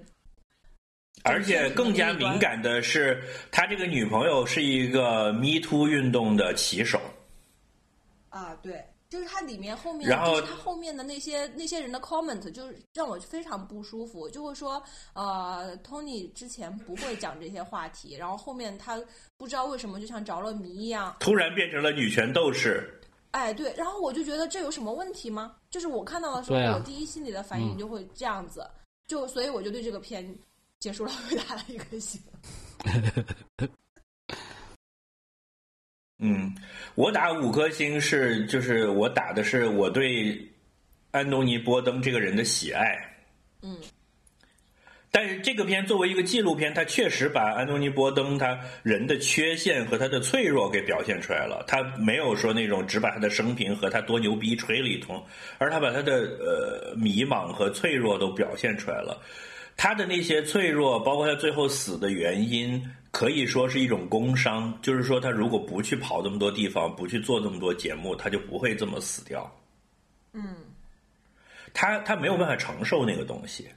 [SPEAKER 1] 而且更加敏感的是，他这个女朋友是一个 Me Too 运动的旗手。
[SPEAKER 3] 啊，对，就是它里面后面，
[SPEAKER 1] 然后
[SPEAKER 3] 就是它后面的那些那些人的 comment，就是让我非常不舒服，就会说，呃，Tony 之前不会讲这些话题，然后后面他不知道为什么就像着了迷一样，
[SPEAKER 1] 突然变成了女权斗士。
[SPEAKER 3] 哎，对，然后我就觉得这有什么问题吗？就是我看到的时候，
[SPEAKER 2] 啊
[SPEAKER 3] 我第一心里的反应就会这样子，就所以我就对这个片结束了会打了一颗星。*laughs*
[SPEAKER 1] 嗯，我打五颗星是就是我打的是我对安东尼·波登这个人的喜爱。
[SPEAKER 3] 嗯，
[SPEAKER 1] 但是这个片作为一个纪录片，它确实把安东尼·波登他人的缺陷和他的脆弱给表现出来了。他没有说那种只把他的生平和他多牛逼吹了一通，而他把他的呃迷茫和脆弱都表现出来了。他的那些脆弱，包括他最后死的原因，可以说是一种工伤，就是说他如果不去跑这么多地方，不去做这么多节目，他就不会这么死掉。
[SPEAKER 3] 嗯，
[SPEAKER 1] 他他没有办法承受那个东西，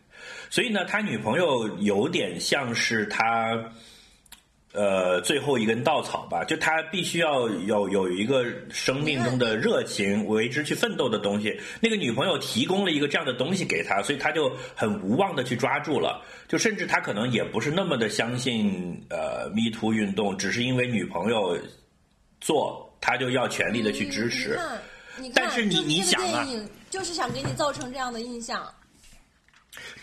[SPEAKER 1] 所以呢，他女朋友有点像是他，呃，最后一根稻草吧，就他必须要有有一个生命中的热情，为之去奋斗的东西。那个女朋友提供了一个这样的东西给他，所以他就很无望的去抓住了。就甚至他可能也不是那么的相信呃 Me Too 运动，只是因为女朋友做，他就要全力的去支持。但是你你想啊
[SPEAKER 3] 就是想给你造成这样的印象，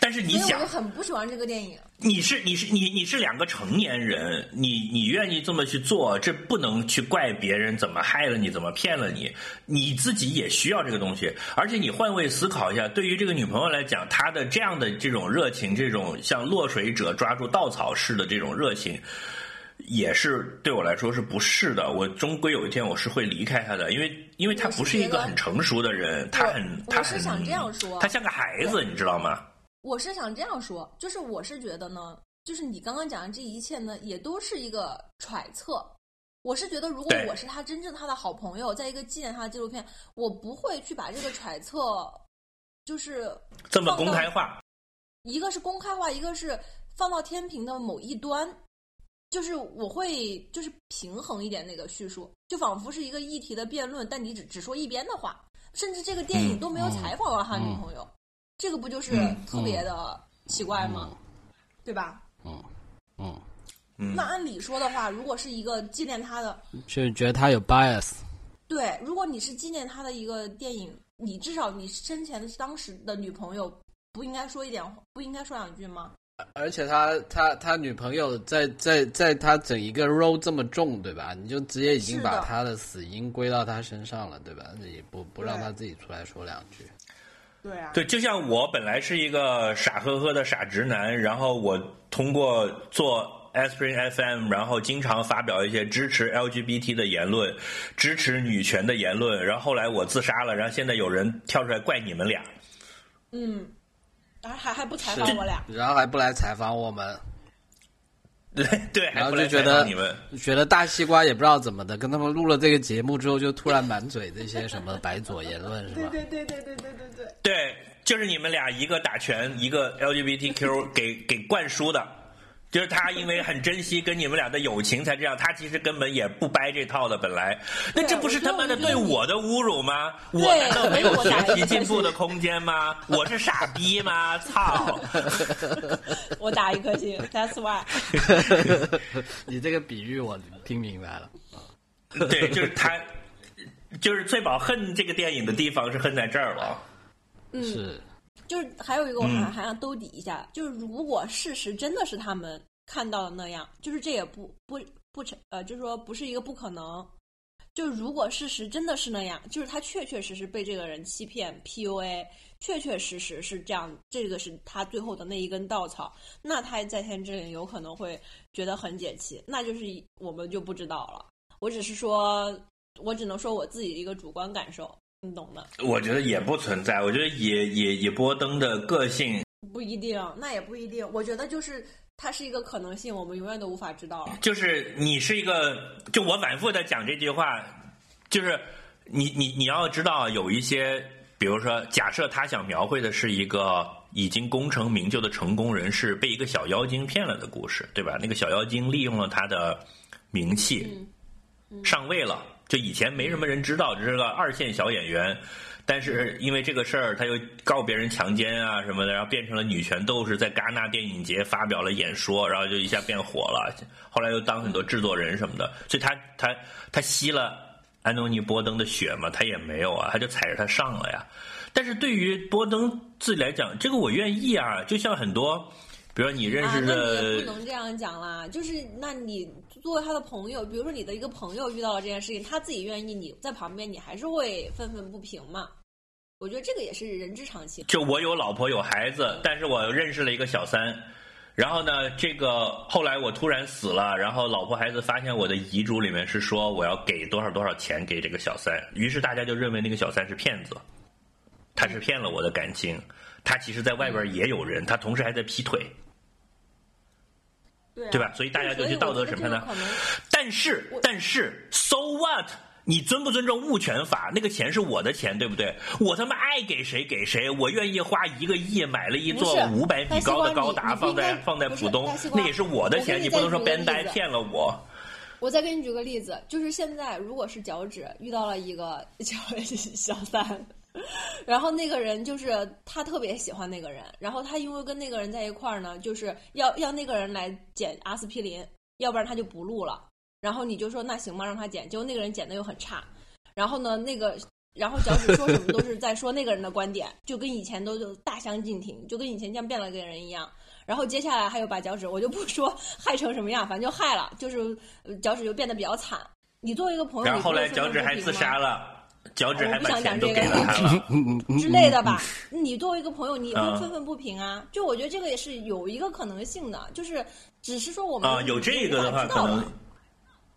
[SPEAKER 1] 但是你想
[SPEAKER 3] 我，很不喜欢这个电影。
[SPEAKER 1] 你是你是你你是两个成年人，你你愿意这么去做，这不能去怪别人怎么害了你，怎么骗了你，你自己也需要这个东西。而且你换位思考一下，对于这个女朋友来讲，她的这样的这种热情，这种像落水者抓住稻草似的这种热情。也是对我来说是不是的，我终归有一天我是会离开她的，因为因为她不是一个很成熟的人，她很
[SPEAKER 3] 我
[SPEAKER 1] 她很
[SPEAKER 3] 是想这样说
[SPEAKER 1] 她像个孩子，你知道吗？
[SPEAKER 3] 我是想这样说，就是我是觉得呢，就是你刚刚讲的这一切呢，也都是一个揣测。我是觉得，如果我是他真正他的好朋友，在一个纪念他的纪录片，我不会去把这个揣测，就是 *laughs*
[SPEAKER 1] 这么公开化，
[SPEAKER 3] 一个是公开化，一个是放到天平的某一端，就是我会就是平衡一点那个叙述，就仿佛是一个议题的辩论，但你只只说一边的话，甚至这个电影
[SPEAKER 1] 嗯
[SPEAKER 3] 都没有采访到他女朋友，这个不就是
[SPEAKER 1] 嗯
[SPEAKER 3] 特别的奇怪吗？对吧？
[SPEAKER 2] 嗯，
[SPEAKER 1] 嗯
[SPEAKER 3] 那按理说的话，如果是一个纪念他的，
[SPEAKER 2] 就是觉得他有 bias。
[SPEAKER 3] 对，如果你是纪念他的一个电影，你至少你生前的当时的女朋友不应该说一点，不应该说两句吗？
[SPEAKER 2] 而且他他他女朋友在在在他整一个 role 这么重，对吧？你就直接已经把他的死因归到他身上了，对吧？也不不让他自己出来说两句。
[SPEAKER 3] 对啊，
[SPEAKER 1] 对，就像我本来是一个傻呵呵的傻直男，然后我通过做 Aspirin FM，然后经常发表一些支持 LGBT 的言论，支持女权的言论，然后后来我自杀了，然后现在有人跳出来怪你们俩，
[SPEAKER 3] 嗯，然后还还不采访我俩，
[SPEAKER 2] 然后还不来采访我们，
[SPEAKER 1] 对对，
[SPEAKER 2] 然后就觉得
[SPEAKER 1] 你们。
[SPEAKER 2] 觉得大西瓜也不知道怎么的，跟他们录了这个节目之后，就突然满嘴这些什么白左言论，是吧？
[SPEAKER 3] 对对对对对对对。
[SPEAKER 1] 对，就是你们俩一个打拳，一个 LGBTQ 给给灌输的，就是他因为很珍惜跟你们俩的友情才这样，他其实根本也不掰这套的，本来，那这不是他妈的对我的侮辱吗？我
[SPEAKER 3] 对
[SPEAKER 1] 难道没有学习进步的空间吗？我是傻逼吗？操！*laughs*
[SPEAKER 3] 我打一颗星，That's why。*laughs* *laughs*
[SPEAKER 2] 你这个比喻我听明白了。
[SPEAKER 1] 对，就是他，就是翠宝恨这个电影的地方是恨在这儿了。
[SPEAKER 3] 嗯，
[SPEAKER 2] 是，
[SPEAKER 3] 就是还有一个我还
[SPEAKER 1] 嗯
[SPEAKER 3] 还想兜底一下，就是如果事实真的是他们看到的那样，就是这也不不不成呃，就是说不是一个不可能。就如果事实真的是那样，就是他确确实实被这个人欺骗 PUA，确确实实是这样，这个是他最后的那一根稻草，那他在天之灵有可能会觉得很解气，那就是我们就不知道了。我只是说，我只能说我自己的一个主观感受，你懂的。
[SPEAKER 1] 我觉得也不存在，我觉得野野野波登的个性
[SPEAKER 3] 不一定，那也不一定。我觉得就是它是一个可能性，我们永远都无法知道。
[SPEAKER 1] 就是你是一个，就我反复的讲这句话，就是你你你要知道，有一些，比如说，假设他想描绘的是一个已经功成名就的成功人士被一个小妖精骗了的故事，对吧？那个小妖精利用了他的名气，上位了。就以前没什么人知道，只是个二线小演员，但是因为这个事儿，他又告别人强奸啊什么的，然后变成了女权斗士，在戛纳电影节发表了演说，然后就一下变火了。后来又当很多制作人什么的，所以他他他吸了安东尼·波登的血嘛，他也没有啊，他就踩着他上了呀。但是对于波登自己来讲，这个我愿意啊，就像很多，比如说你认
[SPEAKER 3] 啊，
[SPEAKER 1] 识的
[SPEAKER 3] 也不能这样讲啦。就是，那你作为他的朋友，比如说你的一个朋友遇到了这件事情，他自己愿意，你在旁边，你还是会愤愤不平嘛。我觉得这个也是人之常情。
[SPEAKER 1] 就我有老婆有孩子，但是我认识了一个小三，然后呢，这个后来我突然死了，然后老婆孩子发现我的遗嘱里面是说我要给多少多少钱给这个小三，于是大家就认为那个小三是骗子，他是骗了我的感情，他其实在外边也有人，他同时还在劈腿，
[SPEAKER 3] 对、啊、
[SPEAKER 1] 对吧？所以大家就去道德审判他。但是，但是，so what？你尊不尊重物权法？那个钱是我的钱，对不对？我他妈爱给谁给谁，我愿意花一个亿买了一座五百米高的高达，放在放在浦东那也是我的钱，
[SPEAKER 3] 你
[SPEAKER 1] 你不能说
[SPEAKER 3] 再举个
[SPEAKER 1] Ben 呆
[SPEAKER 3] 例子
[SPEAKER 1] 骗了我。
[SPEAKER 3] 我再给你举个例子，就是现在如果是脚趾遇到了一个小 *laughs* 小三，*laughs* 然后那个人就是他特别喜欢那个人，然后他因为跟那个人在一块儿呢，就是要要那个人来捡阿司匹林，要不然他就不录了。然后你就说那行吧，让他捡，结果那个人捡的又很差。然后呢，那个然后脚趾说什么都是在说那个人的观点，就跟以前都就大相径庭，就跟以前像变了个人一样。然后接下来还有把脚趾，我就不说害成什么样，反正就害了，就是呃脚趾就变得比较惨。你作为一个朋友，
[SPEAKER 1] 然后后来脚趾还自杀
[SPEAKER 3] 了
[SPEAKER 1] 了，脚趾还
[SPEAKER 3] 我不想
[SPEAKER 1] 把钱都
[SPEAKER 3] 讲这个
[SPEAKER 1] 给了他了。*laughs*
[SPEAKER 3] 之类的吧？你作为一个朋友，你会
[SPEAKER 1] 嗯
[SPEAKER 3] 愤愤不平啊？就我觉得这个也是有一个可能性的，就是只是说我们
[SPEAKER 1] 啊，有这个的话，可能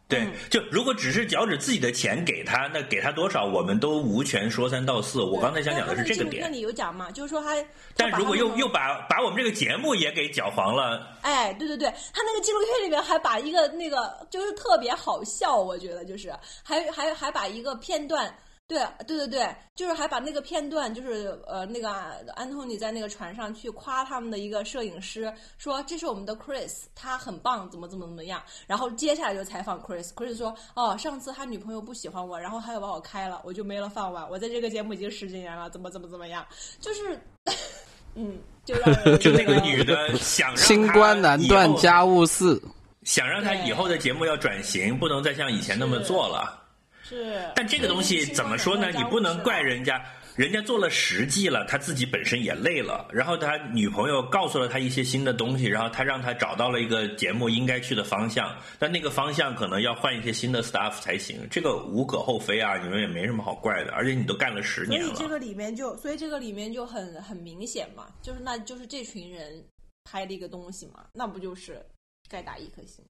[SPEAKER 1] 对
[SPEAKER 3] 嗯，
[SPEAKER 1] 就如果只是脚趾自己的钱给他，那给他多少，我们都无权说三道四。我刚才想讲的是这个点，
[SPEAKER 3] 那你有讲嘛，就是说他，
[SPEAKER 1] 但如果又又
[SPEAKER 3] 把
[SPEAKER 1] 把把我们这个节目也给搅黄了，
[SPEAKER 3] 哎，对对对，他那个纪录片里面还把一个那个就是特别好笑，我觉得就是还还还把一个片段。对对对对，就是还把那个片段，就是呃，那个安东尼在那个船上去夸他们的一个摄影师，说这是我们的 Chris，他很棒，怎么怎么怎么样。然后接下来就采访 Chris，Chris 说，哦，上次他女朋友不喜欢我，然后他又把我开了，我就没了饭碗。我在这个节目已经十几年了，怎么怎么怎么样，就是，*laughs* 嗯，就让 *laughs*
[SPEAKER 1] 就那个女的想让
[SPEAKER 2] 清官难断家务事，
[SPEAKER 1] 想让他以后的节目要转型，不能再像以前那么做了。
[SPEAKER 3] 是，
[SPEAKER 1] 但这个东西怎么说呢？你不能怪人家。人家做了十季了，他自己本身也累了，然后他女朋友告诉了他一些新的东西，然后他让他找到了一个节目应该去的方向，但那个方向可能要换一些新的 staff 才行，这个无可厚非啊，你们也没什么好怪的，而且你都干了十年了，
[SPEAKER 3] 所以这个里面就，所以这个里面就很很明显嘛，就是那就是这群人拍的一个东西嘛，那不就是该打一颗星，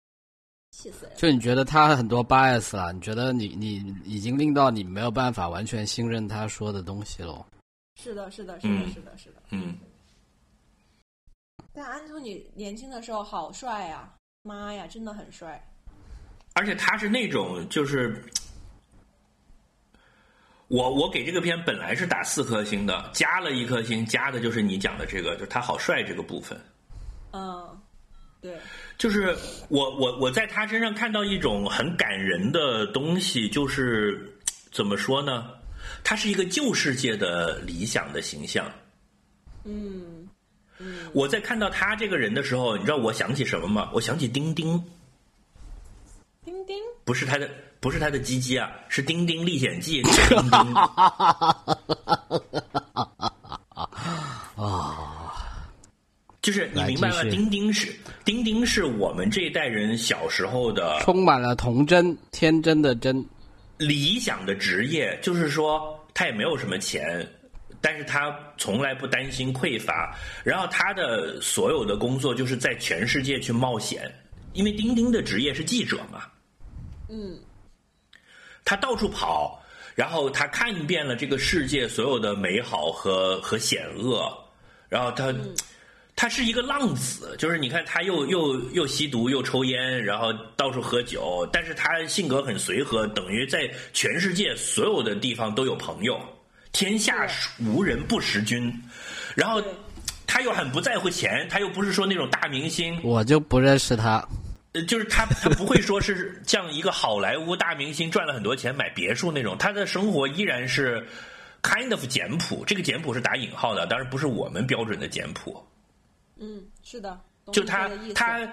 [SPEAKER 3] 气死人！
[SPEAKER 2] 就你觉得他很多 bias 了？你觉得你你已经令到你没有办法完全信任他说的东西喽？
[SPEAKER 3] 是的，是的，是的，
[SPEAKER 1] 嗯
[SPEAKER 3] 是的，是的。
[SPEAKER 1] 嗯，
[SPEAKER 3] 但安东尼年轻的时候好帅呀、妈呀，真的很帅。
[SPEAKER 1] 而且他是那种就是。我我给这个片本来是打四颗星的，加了一颗星，加的就是你讲的这个，就是他好帅这个部分。
[SPEAKER 3] 嗯，对，
[SPEAKER 1] 就是我我我在他身上看到一种很感人的东西，就是怎么说呢？他是一个旧世界的理想的形象。
[SPEAKER 3] 嗯嗯，
[SPEAKER 1] 我在看到他这个人的时候，你知道我想起什么吗？我想起丁丁，
[SPEAKER 3] 丁丁，
[SPEAKER 1] 不是他的，不是他的鸡鸡啊，是《丁丁历险记》丁丁。*laughs* 就是你明白吗？
[SPEAKER 2] 来继续
[SPEAKER 1] 丁丁是丁丁是我们这一代人小时候的
[SPEAKER 2] 充满了童真、天真的真。
[SPEAKER 1] 理想的职业，就是说他也没有什么钱，但是他从来不担心匮乏。然后他的所有的工作就是在全世界去冒险，因为丁丁的职业是记者嘛，
[SPEAKER 3] 嗯
[SPEAKER 1] 他到处跑，然后他看遍了这个世界所有的美好和和险恶，然后他。他是一个浪子，就是你看他又又又吸毒又抽烟，然后到处喝酒，但是他性格很随和，等于在全世界所有的地方都有朋友，天下无人不识君。然后他又很不在乎钱，他又不是说那种大明星，
[SPEAKER 2] 我就不认识他。
[SPEAKER 1] 呃，就是他他不会说是像一个好莱坞大明星赚了很多钱买别墅那种，他的生活依然是 kind of 简朴，这个简朴是打引号的，当然不是我们标准的简朴。
[SPEAKER 3] 嗯，是的，懂
[SPEAKER 1] 就他他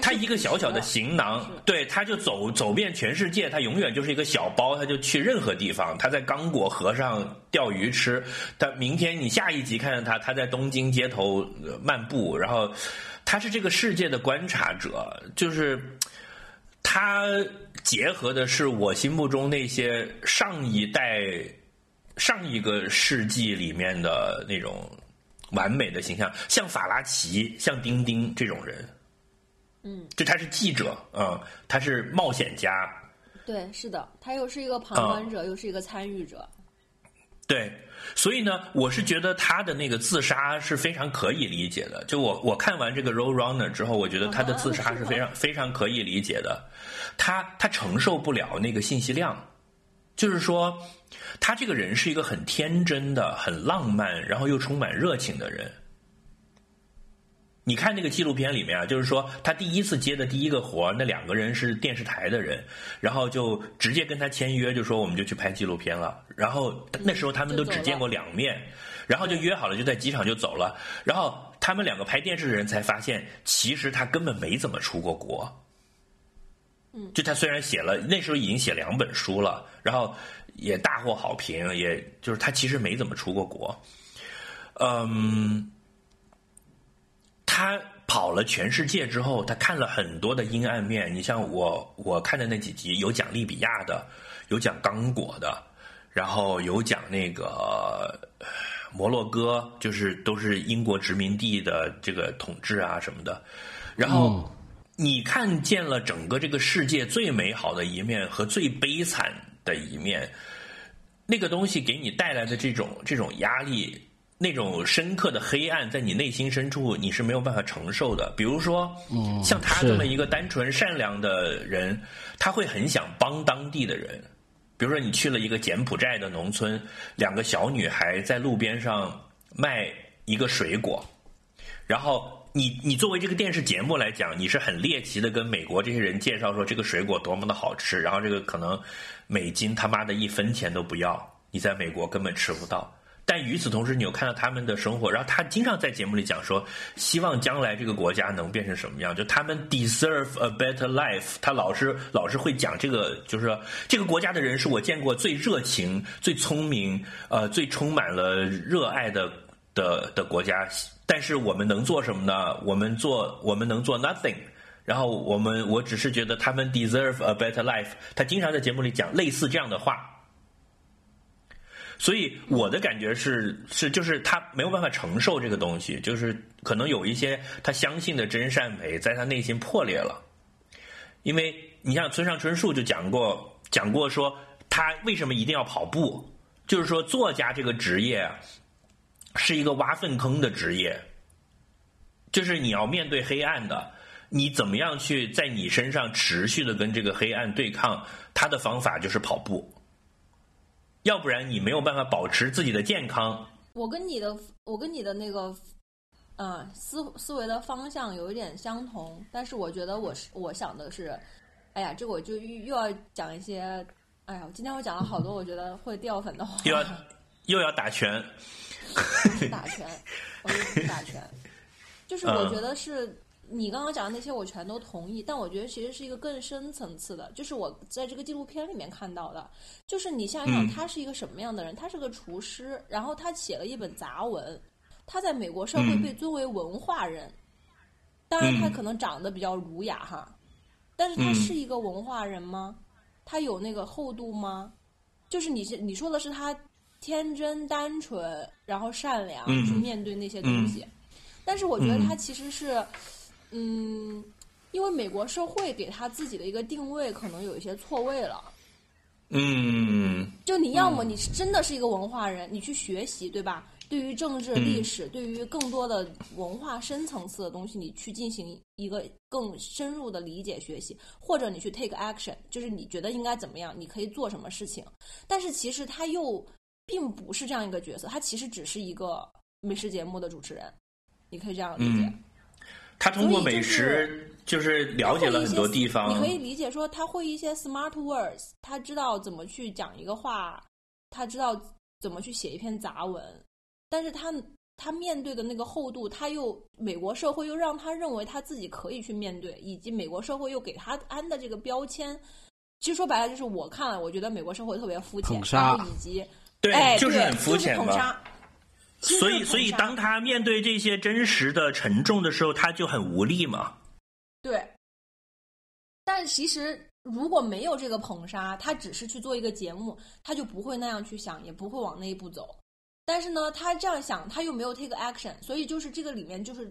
[SPEAKER 1] 他一个小小的行囊，对，他就走走遍全世界，他永远就是一个小包，他就去任何地方。他在刚果河上钓鱼吃，他明天你下一集看见他，他在东京街头呃漫步，然后他是这个世界的观察者，就是他结合的是我心目中那些上一代、上一个世纪里面的那种完美的形象，像法拉奇、像丁丁这种人。
[SPEAKER 3] 嗯，
[SPEAKER 1] 就他是记者，嗯，他是冒险家，
[SPEAKER 3] 对，是的，他又是一个旁
[SPEAKER 1] 啊
[SPEAKER 3] 观者，又是一个参与者。
[SPEAKER 1] 对，所以呢，我是觉得他的那个自杀是非常可以理解的。就我我看完这个《Road Runner》之后，我觉得他的自杀是非常非常可以理解的。他他承受不了那个信息量，就是说，他这个人是一个很天真的、很浪漫，然后又充满热情的人。你看那个纪录片里面啊，就是说他第一次接的第一个活儿，那两个人是电视台的人，然后就直接跟他签约，就说我们就去拍纪录片了。然后那时候他们都只见过两面，然后就约好了，就在机场就走了。然后他们两个拍电视的人才发现，其实他根本没怎么出过国。
[SPEAKER 3] 嗯，
[SPEAKER 1] 就他虽然写了，那时候已经写两本书了，然后也大获好评，也就是他其实没怎么出过国。嗯。他跑了全世界之后，他看了很多的阴暗面。你像我，我看的那几集，有讲利比亚的，有讲刚果的，然后有讲那个呃摩洛哥，就是都是英国殖民地的这个统治啊什么的。然后你看见了整个这个世界最美好的一面和最悲惨的一面，那个东西给你带来的这种这种压力。那种深刻的黑暗在你内心深处，你是没有办法承受的。比如说，
[SPEAKER 2] 嗯
[SPEAKER 1] 像他这么一个单纯善良的人，他会很想帮当地的人。比如说，你去了一个柬埔寨的农村，两个小女孩在路边上卖一个水果，然后你你作为这个电视节目来讲，你是很猎奇的跟美国这些人介绍说这个水果多么的好吃，然后这个可能美金他妈的一分钱都不要，你在美国根本吃不到。但与此同时，你又看到他们的生活，然后他经常在节目里讲说，希望将来这个国家能变成什么样，就他们 deserve a better life。他老是老是会讲这个，就是说这个国家的人是我见过最热情、最聪明、呃最充满了热爱的的的国家。但是我们能做什么呢？我们做我们能做 nothing。然后我们我只是觉得他们 deserve a better life。他经常在节目里讲类似这样的话。所以我的感觉是是就是他没有办法承受这个东西，就是可能有一些他相信的真善美在他内心破裂了。因为你像村上春树就讲过讲过说他为什么一定要跑步，就是说作家这个职业是一个挖粪坑的职业，就是你要面对黑暗的，你怎么样去在你身上持续的跟这个黑暗对抗？他的方法就是跑步。要不然你没有办法保持自己的健康。
[SPEAKER 3] 我跟你的，我跟你的那个，呃，思思维的方向有一点相同，但是我觉得我是我想的是，哎呀，这个我就又又要讲一些，哎呀，今天我讲了好多，我觉得会掉粉的话。
[SPEAKER 1] 又要又要打拳，
[SPEAKER 3] 打拳，我不是打拳，*laughs* 就是我觉得是。你刚刚讲的那些我全都同意，但我觉得其实是一个更深层次的，就是我在这个纪录片里面看到的，就是你想想他是一个什么样的人？他是个厨师，然后他写了一本杂文，他在美国社会被尊为文化人，当然他可能长得比较儒雅哈，但是他是一个文化人吗？他有那个厚度吗？就是你是你说的是他天真单纯，然后善良去面对那些东西，但是我觉得他其实是。嗯，因为美国社会给他自己的一个定位可能有一些错位了。
[SPEAKER 1] 嗯，
[SPEAKER 3] 就你要么你是真的是一个文化人，你去学习，对吧？对于政治、历史，对于更多的文化深层次的东西，你去进行一个更深入的理解学习，或者你去 take action，就是你觉得应该怎么样，你可以做什么事情。但是其实他又并不是这样一个角色，他其实只是一个美食节目的主持人，你可以这样理解。
[SPEAKER 1] 他通过美食就是了解了很多地方。
[SPEAKER 3] 你可以理解说，他会一些 smart words，他知道怎么去讲一个话，他知道怎么去写一篇杂文。但是他他面对的那个厚度，他又美国社会又让他认为他自己可以去面对，以及美国社会又给他安的这个标签，其实说白了就是我看了，我觉得美国社会特别肤浅，然后以及
[SPEAKER 1] 对，就是很肤浅
[SPEAKER 3] 嘛。
[SPEAKER 1] 所以，所以当他面对这些真实的沉重的时候，他就很无力嘛。
[SPEAKER 3] 对。但其实如果没有这个捧杀，他只是去做一个节目，他就不会那样去想，也不会往那一步走。但是呢，他这样想，他又没有 take action，所以就是这个里面就是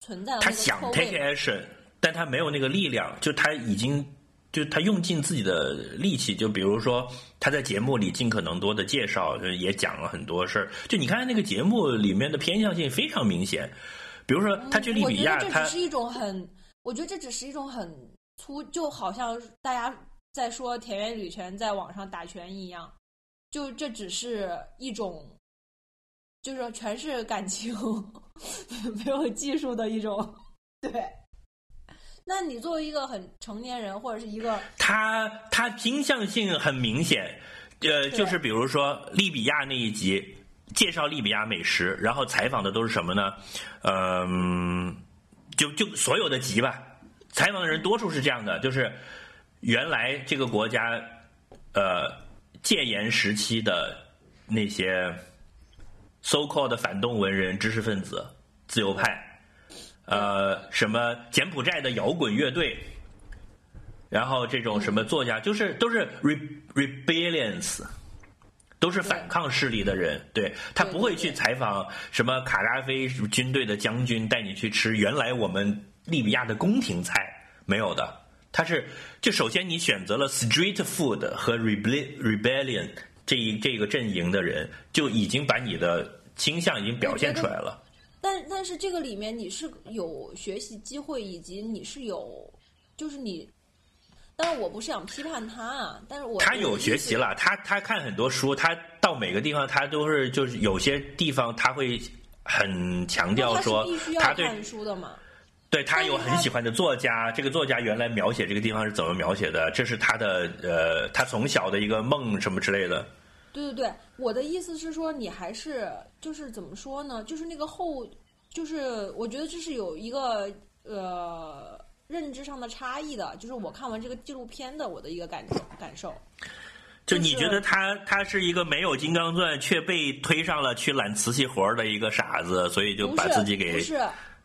[SPEAKER 3] 存在了
[SPEAKER 1] 他想 take action，但他没有那个力量，就他已经。就他用尽自己的力气，就比如说他在节目里尽可能多的介绍，也讲了很多事儿。就你看那个节目里面的偏向性非常明显，比如说他去利比亚，
[SPEAKER 3] 他只是一种很，我觉得这只是一种很粗，就好像大家在说田园女权在网上打拳一样，就这只是一种，就是全是感情，*laughs* 没有技术的一种，对。那你作为一个很成年人，或者是一个
[SPEAKER 1] 他他倾向性很明显，呃，就是比如说利比亚那一集介绍利比亚美食，然后采访的都是什么呢？嗯，就就所有的集吧，采访的人多数是这样的，就是原来这个国家呃戒严时期的那些 so called 反动文人、知识分子、自由派。呃，什么柬埔寨的摇滚乐队，然后这种什么作家，就是都是 re rebellions，都是反抗势力的人。对他不会去采访什么卡扎菲军队的将军，带你去吃原来我们利比亚的宫廷菜，没有的。他是就首先你选择了 street food 和 rebellion 这一这个阵营的人，就已经把你的倾向已经表现出来了。
[SPEAKER 3] 但但是这个里面你是有学习机会，以及你是有，就是你，但是我不是想批判他啊，但是我
[SPEAKER 1] 他有学习了，他他看很多书，他到每个地方他都是就是有些地方他会很强调说他对
[SPEAKER 3] 看书的嘛，
[SPEAKER 1] 对他有很喜欢的作家，这个作家原来描写这个地方是怎么描写的，这是他的呃他从小的一个梦什么之类的。
[SPEAKER 3] 对对对，我的意思是说，你还是就是怎么说呢？就是那个后，就是我觉得这是有一个呃认知上的差异的，就是我看完这个纪录片的我的一个感受感受。
[SPEAKER 1] 就
[SPEAKER 3] 就是
[SPEAKER 1] 你觉得他他是一个没有金刚钻却被推上了去揽瓷器活儿的一个傻子，所以就把自己给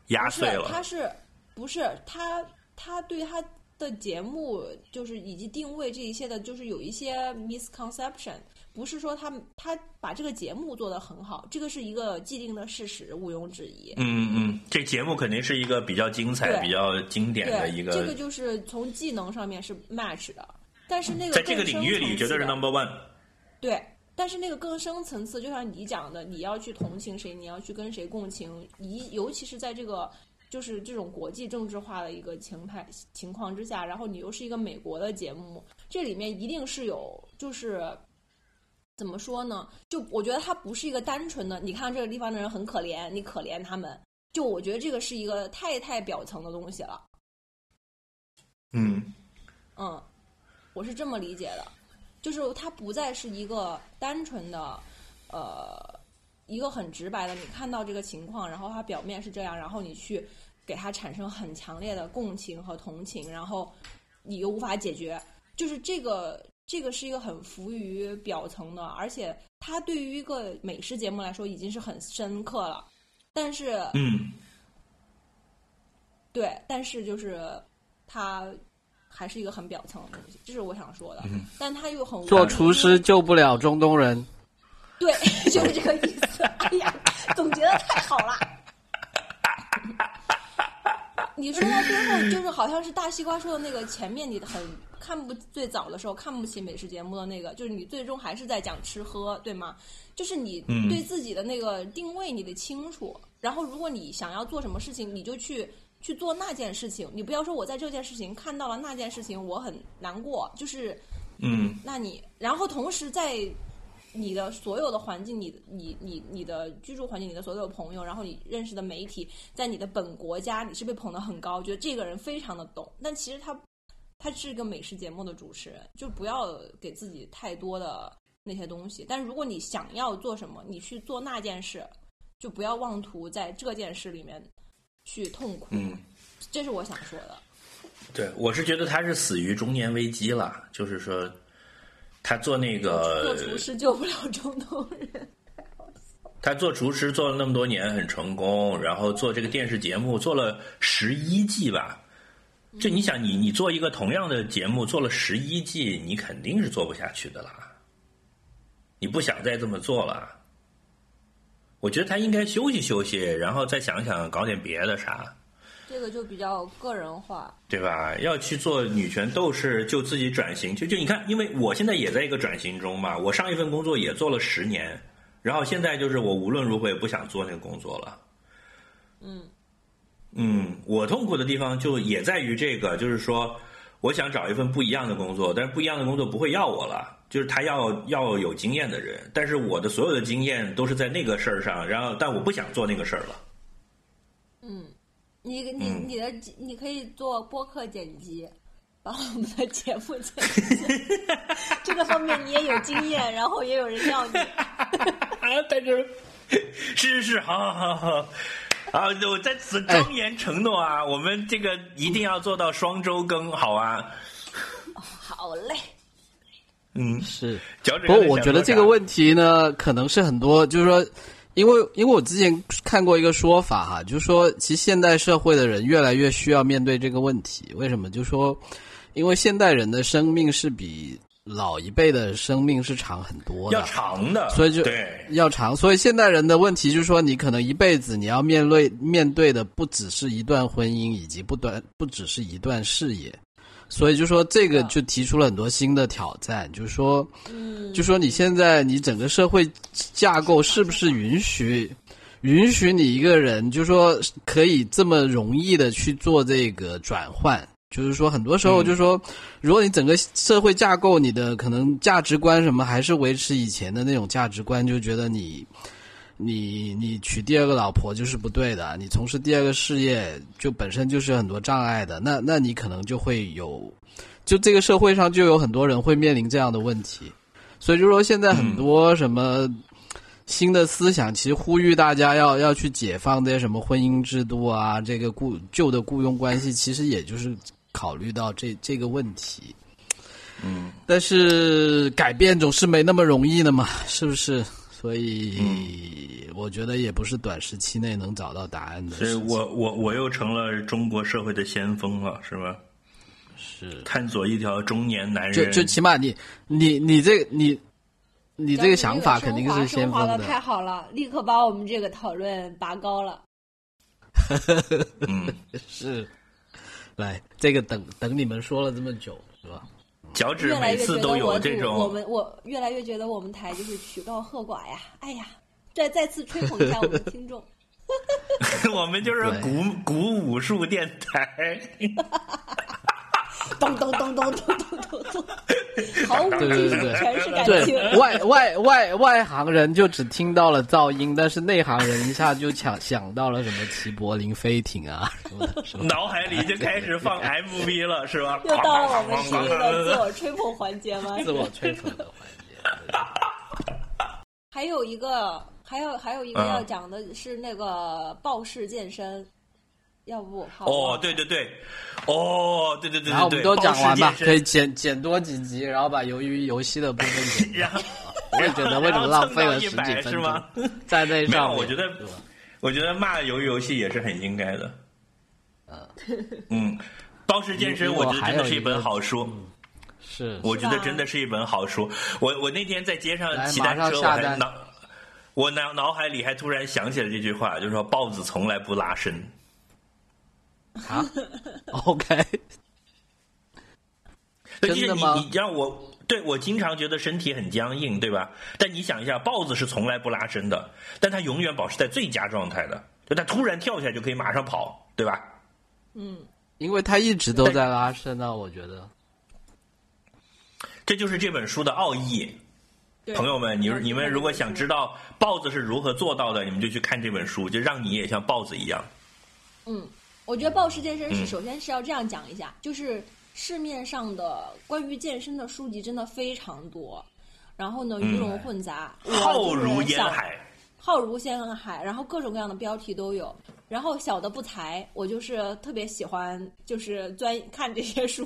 [SPEAKER 1] 压碎了。
[SPEAKER 3] 他是不是他他对他的节目就是以及定位这一些的，就是有一些 misconception，不是说他他把这个节目做得很好，这个是一个既定的事实，毋庸置疑。
[SPEAKER 1] 嗯嗯，这节目肯定是一个比较精彩、
[SPEAKER 3] 对
[SPEAKER 1] 比较经典的一个
[SPEAKER 3] 这个就是从技能上面是 match 的，但是那个
[SPEAKER 1] 在这个领域里绝对是 number one。
[SPEAKER 3] 对，但是那个更深层次，就像你讲的，你要去同情谁，你要去跟谁共情，一尤其是在这个就是这种国际政治化的一个情态情况之下，然后你又是一个美国的节目，这里面一定是有就是。怎么说呢？就我觉得它不是一个单纯的，你看这个地方的人很可怜，你可怜他们。就我觉得这个是一个太太表层的东西了。
[SPEAKER 1] 嗯
[SPEAKER 3] 嗯，我是这么理解的，就是它不再是一个单纯的，呃，一个很直白的，你看到这个情况，然后它表面是这样，然后你去给它产生很强烈的共情和同情，然后你又无法解决，就是这个这个是一个很浮于表层的，而且它对于一个美食节目来说已经是很深刻了，但是
[SPEAKER 1] 嗯，
[SPEAKER 3] 对，但是就是它还是一个很表层的东西，这是我想说的。但它又很
[SPEAKER 2] 做厨师救不了中东人。
[SPEAKER 3] 对，*laughs* 就是这个意思。哎呀，总结的太好了。*laughs* 你说到最后，就是好像是大西瓜说的那个前面，你很看不最早的时候看不起美食节目的那个，就是你最终还是在讲吃喝，对吗？就是你
[SPEAKER 1] 嗯。
[SPEAKER 3] 对自己的那个定位你得清楚，然后如果你想要做什么事情，你就去去做那件事情，你不要说我在这件事情看到了那件事情我很难过，就是
[SPEAKER 1] 嗯，
[SPEAKER 3] 那你然后同时在你的所有的环境，你你你你的居住环境，你的所有朋友，然后你认识的媒体，在你的本国家，你是被捧得很高，觉得这个人非常的懂，但其实他他是一个美食节目的主持人，就不要给自己太多的那些东西。但如果你想要做什么，你去做那件事，就不要妄图在这件事里面去痛苦。
[SPEAKER 1] 嗯，
[SPEAKER 3] 这是我想说的。
[SPEAKER 1] 对，我是觉得他是死于中年危机了，就是说，他做那个
[SPEAKER 3] 做厨师救不了中东人。
[SPEAKER 1] 他做厨师做了那么多年很成功，然后做这个电视节目做了十一季吧。就你想，你你做一个同样的节目做了十一季，你肯定是做不下去的啦。你不想再这么做了，我觉得他应该休息休息，然后再想想搞点别的啥，
[SPEAKER 3] 这个就比较个人化。
[SPEAKER 1] 对吧？要去做女权斗士，就自己转型，就就你看，因为我现在也在一个转型中嘛，我上一份工作也做了十年，然后现在就是我无论如何也不想做那个工作了。
[SPEAKER 3] 嗯
[SPEAKER 1] 嗯，我痛苦的地方就也在于这个，就是说，我想找一份不一样的工作，但是不一样的工作不会要我了，就是他要要有经验的人，但是我的所有的经验都是在那个事儿上，然后但我不想做那个事儿了。
[SPEAKER 3] 嗯，你你
[SPEAKER 1] 嗯
[SPEAKER 3] 你的你可以做播客剪辑，把我们的节目剪辑。*laughs* 这个方面你也有经验，然后也有人要你。*laughs*
[SPEAKER 1] 啊，但是是是是，好好好好。*laughs* 啊！我在此庄严承诺啊，我们这个一定要做到双周更，好啊。
[SPEAKER 3] 好嘞，
[SPEAKER 1] 嗯，
[SPEAKER 2] 是，不过我觉得这个问题呢，可能是很多，就是说，因为因为我之前看过一个说法哈，就是说，其实现代社会的人越来越需要面对这个问题。为什么？就是说，因为现代人的生命是比老一辈的生命是长很多的，
[SPEAKER 1] 要长的，
[SPEAKER 2] 所以就
[SPEAKER 1] 对，
[SPEAKER 2] 要长。所以现代人的问题就是说，你可能一辈子你要面对面对的不只是一段婚姻，以及不短不只是一段事业。所以就说这个就提出了很多新的挑战，就是说，
[SPEAKER 3] 嗯，
[SPEAKER 2] 就说你现在你整个社会架构是不是允许允许你一个人，就说可以这么容易的去做这个转换？就是说，很多时候
[SPEAKER 1] 嗯
[SPEAKER 2] 就是说，如果你整个社会架构，你的可能价值观什么还是维持以前的那种价值观，就觉得你。你你娶第二个老婆就是不对的，你从事第二个事业就本身就是很多障碍的，那那你可能就会有，就这个社会上就有很多人会面临这样的问题，所以就说现在很多什么新的思想，其实呼吁大家要要去解放这些什么婚姻制度啊，这个雇旧的雇佣关系，其实也就是考虑到这这个问题。
[SPEAKER 1] 嗯，
[SPEAKER 2] 但是改变总是没那么容易的嘛，*laughs* 是不是？所以我觉得也不是短时期内能找到答案的
[SPEAKER 1] 所以。我我我又成了中国社会的先锋了，是吧？
[SPEAKER 2] 是
[SPEAKER 1] 探索一条中年男人，
[SPEAKER 2] 就就起码你你你这你你这个想法肯定是先锋的。
[SPEAKER 3] 升华的太好了，立刻把我们这个讨论拔高了。*laughs*
[SPEAKER 1] 嗯，*laughs*
[SPEAKER 2] 是，来这个等等你们说了这么久是吧？
[SPEAKER 1] 脚趾
[SPEAKER 3] 越来
[SPEAKER 1] 每次都
[SPEAKER 3] 越我主
[SPEAKER 1] 有这种
[SPEAKER 3] 我们我越来越觉得我们台就是曲高和寡呀！哎呀，再再次吹捧一下我们的听众。*laughs*
[SPEAKER 1] 我们就是
[SPEAKER 2] 对
[SPEAKER 1] 鼓鼓武术电台，*laughs*
[SPEAKER 3] 咚咚咚咚咚咚咚咚好 *laughs*
[SPEAKER 2] 对对对
[SPEAKER 3] 全是感情
[SPEAKER 2] 外外外外行人就只听到了噪音但是内行人一下就抢想到了什么齐柏林飞艇啊什么什么
[SPEAKER 1] 脑海里就开始放 mv 了是吧？
[SPEAKER 3] 又到了我们新的自我吹捧环节吗？
[SPEAKER 2] 自我吹捧的环节 *laughs*
[SPEAKER 3] 还有一个还有还有一个要讲的是那个暴式健身。要不好
[SPEAKER 1] 哦，对对对，哦，对对对对对，
[SPEAKER 2] 然后我们都讲完吧可以剪剪多几集，然后把由于游戏的部分剪掉。
[SPEAKER 1] 然 *laughs* 后
[SPEAKER 2] 我也觉得为什么浪费了十几
[SPEAKER 1] 然后蹭到100
[SPEAKER 2] 分
[SPEAKER 1] 是吗
[SPEAKER 2] 钟在那
[SPEAKER 1] 没有，
[SPEAKER 2] 上面？
[SPEAKER 1] 我觉得我觉得骂鱿鱼游戏也是很应该的。嗯，暴食健身，我觉得真的是一本好书。
[SPEAKER 2] 是
[SPEAKER 1] 我觉得真的是一本好书。我我那天在街上骑单车，我还脑我脑脑海里还突然想起了这句话，就是说豹子从来不拉伸。
[SPEAKER 2] 啊，*laughs* OK，
[SPEAKER 1] 对就是你
[SPEAKER 2] 真的吗
[SPEAKER 1] 你让我对我经常觉得身体很僵硬，对吧？但你想一下，豹子是从来不拉伸的，但它永远保持在最佳状态的，就它突然跳起来就可以马上跑，对吧？
[SPEAKER 3] 嗯，
[SPEAKER 2] 因为它一直都在拉伸啊，我觉得。
[SPEAKER 1] 这就是这本书的奥义。朋友们，你
[SPEAKER 3] 嗯
[SPEAKER 1] 你们如果想知道豹子是如何做到的，你们就去看这本书，就让你也像豹子一样。
[SPEAKER 3] 嗯，我觉得暴食健身是
[SPEAKER 1] 嗯
[SPEAKER 3] 首先是要这样讲一下，就是市面上的关于健身的书籍真的非常多，然后呢鱼龙混杂，
[SPEAKER 1] 浩如烟海。
[SPEAKER 3] 浩如烟海，然后各种各样的标题都有。然后小的不才，我就是特别喜欢，就是专 *laughs* 看这些书。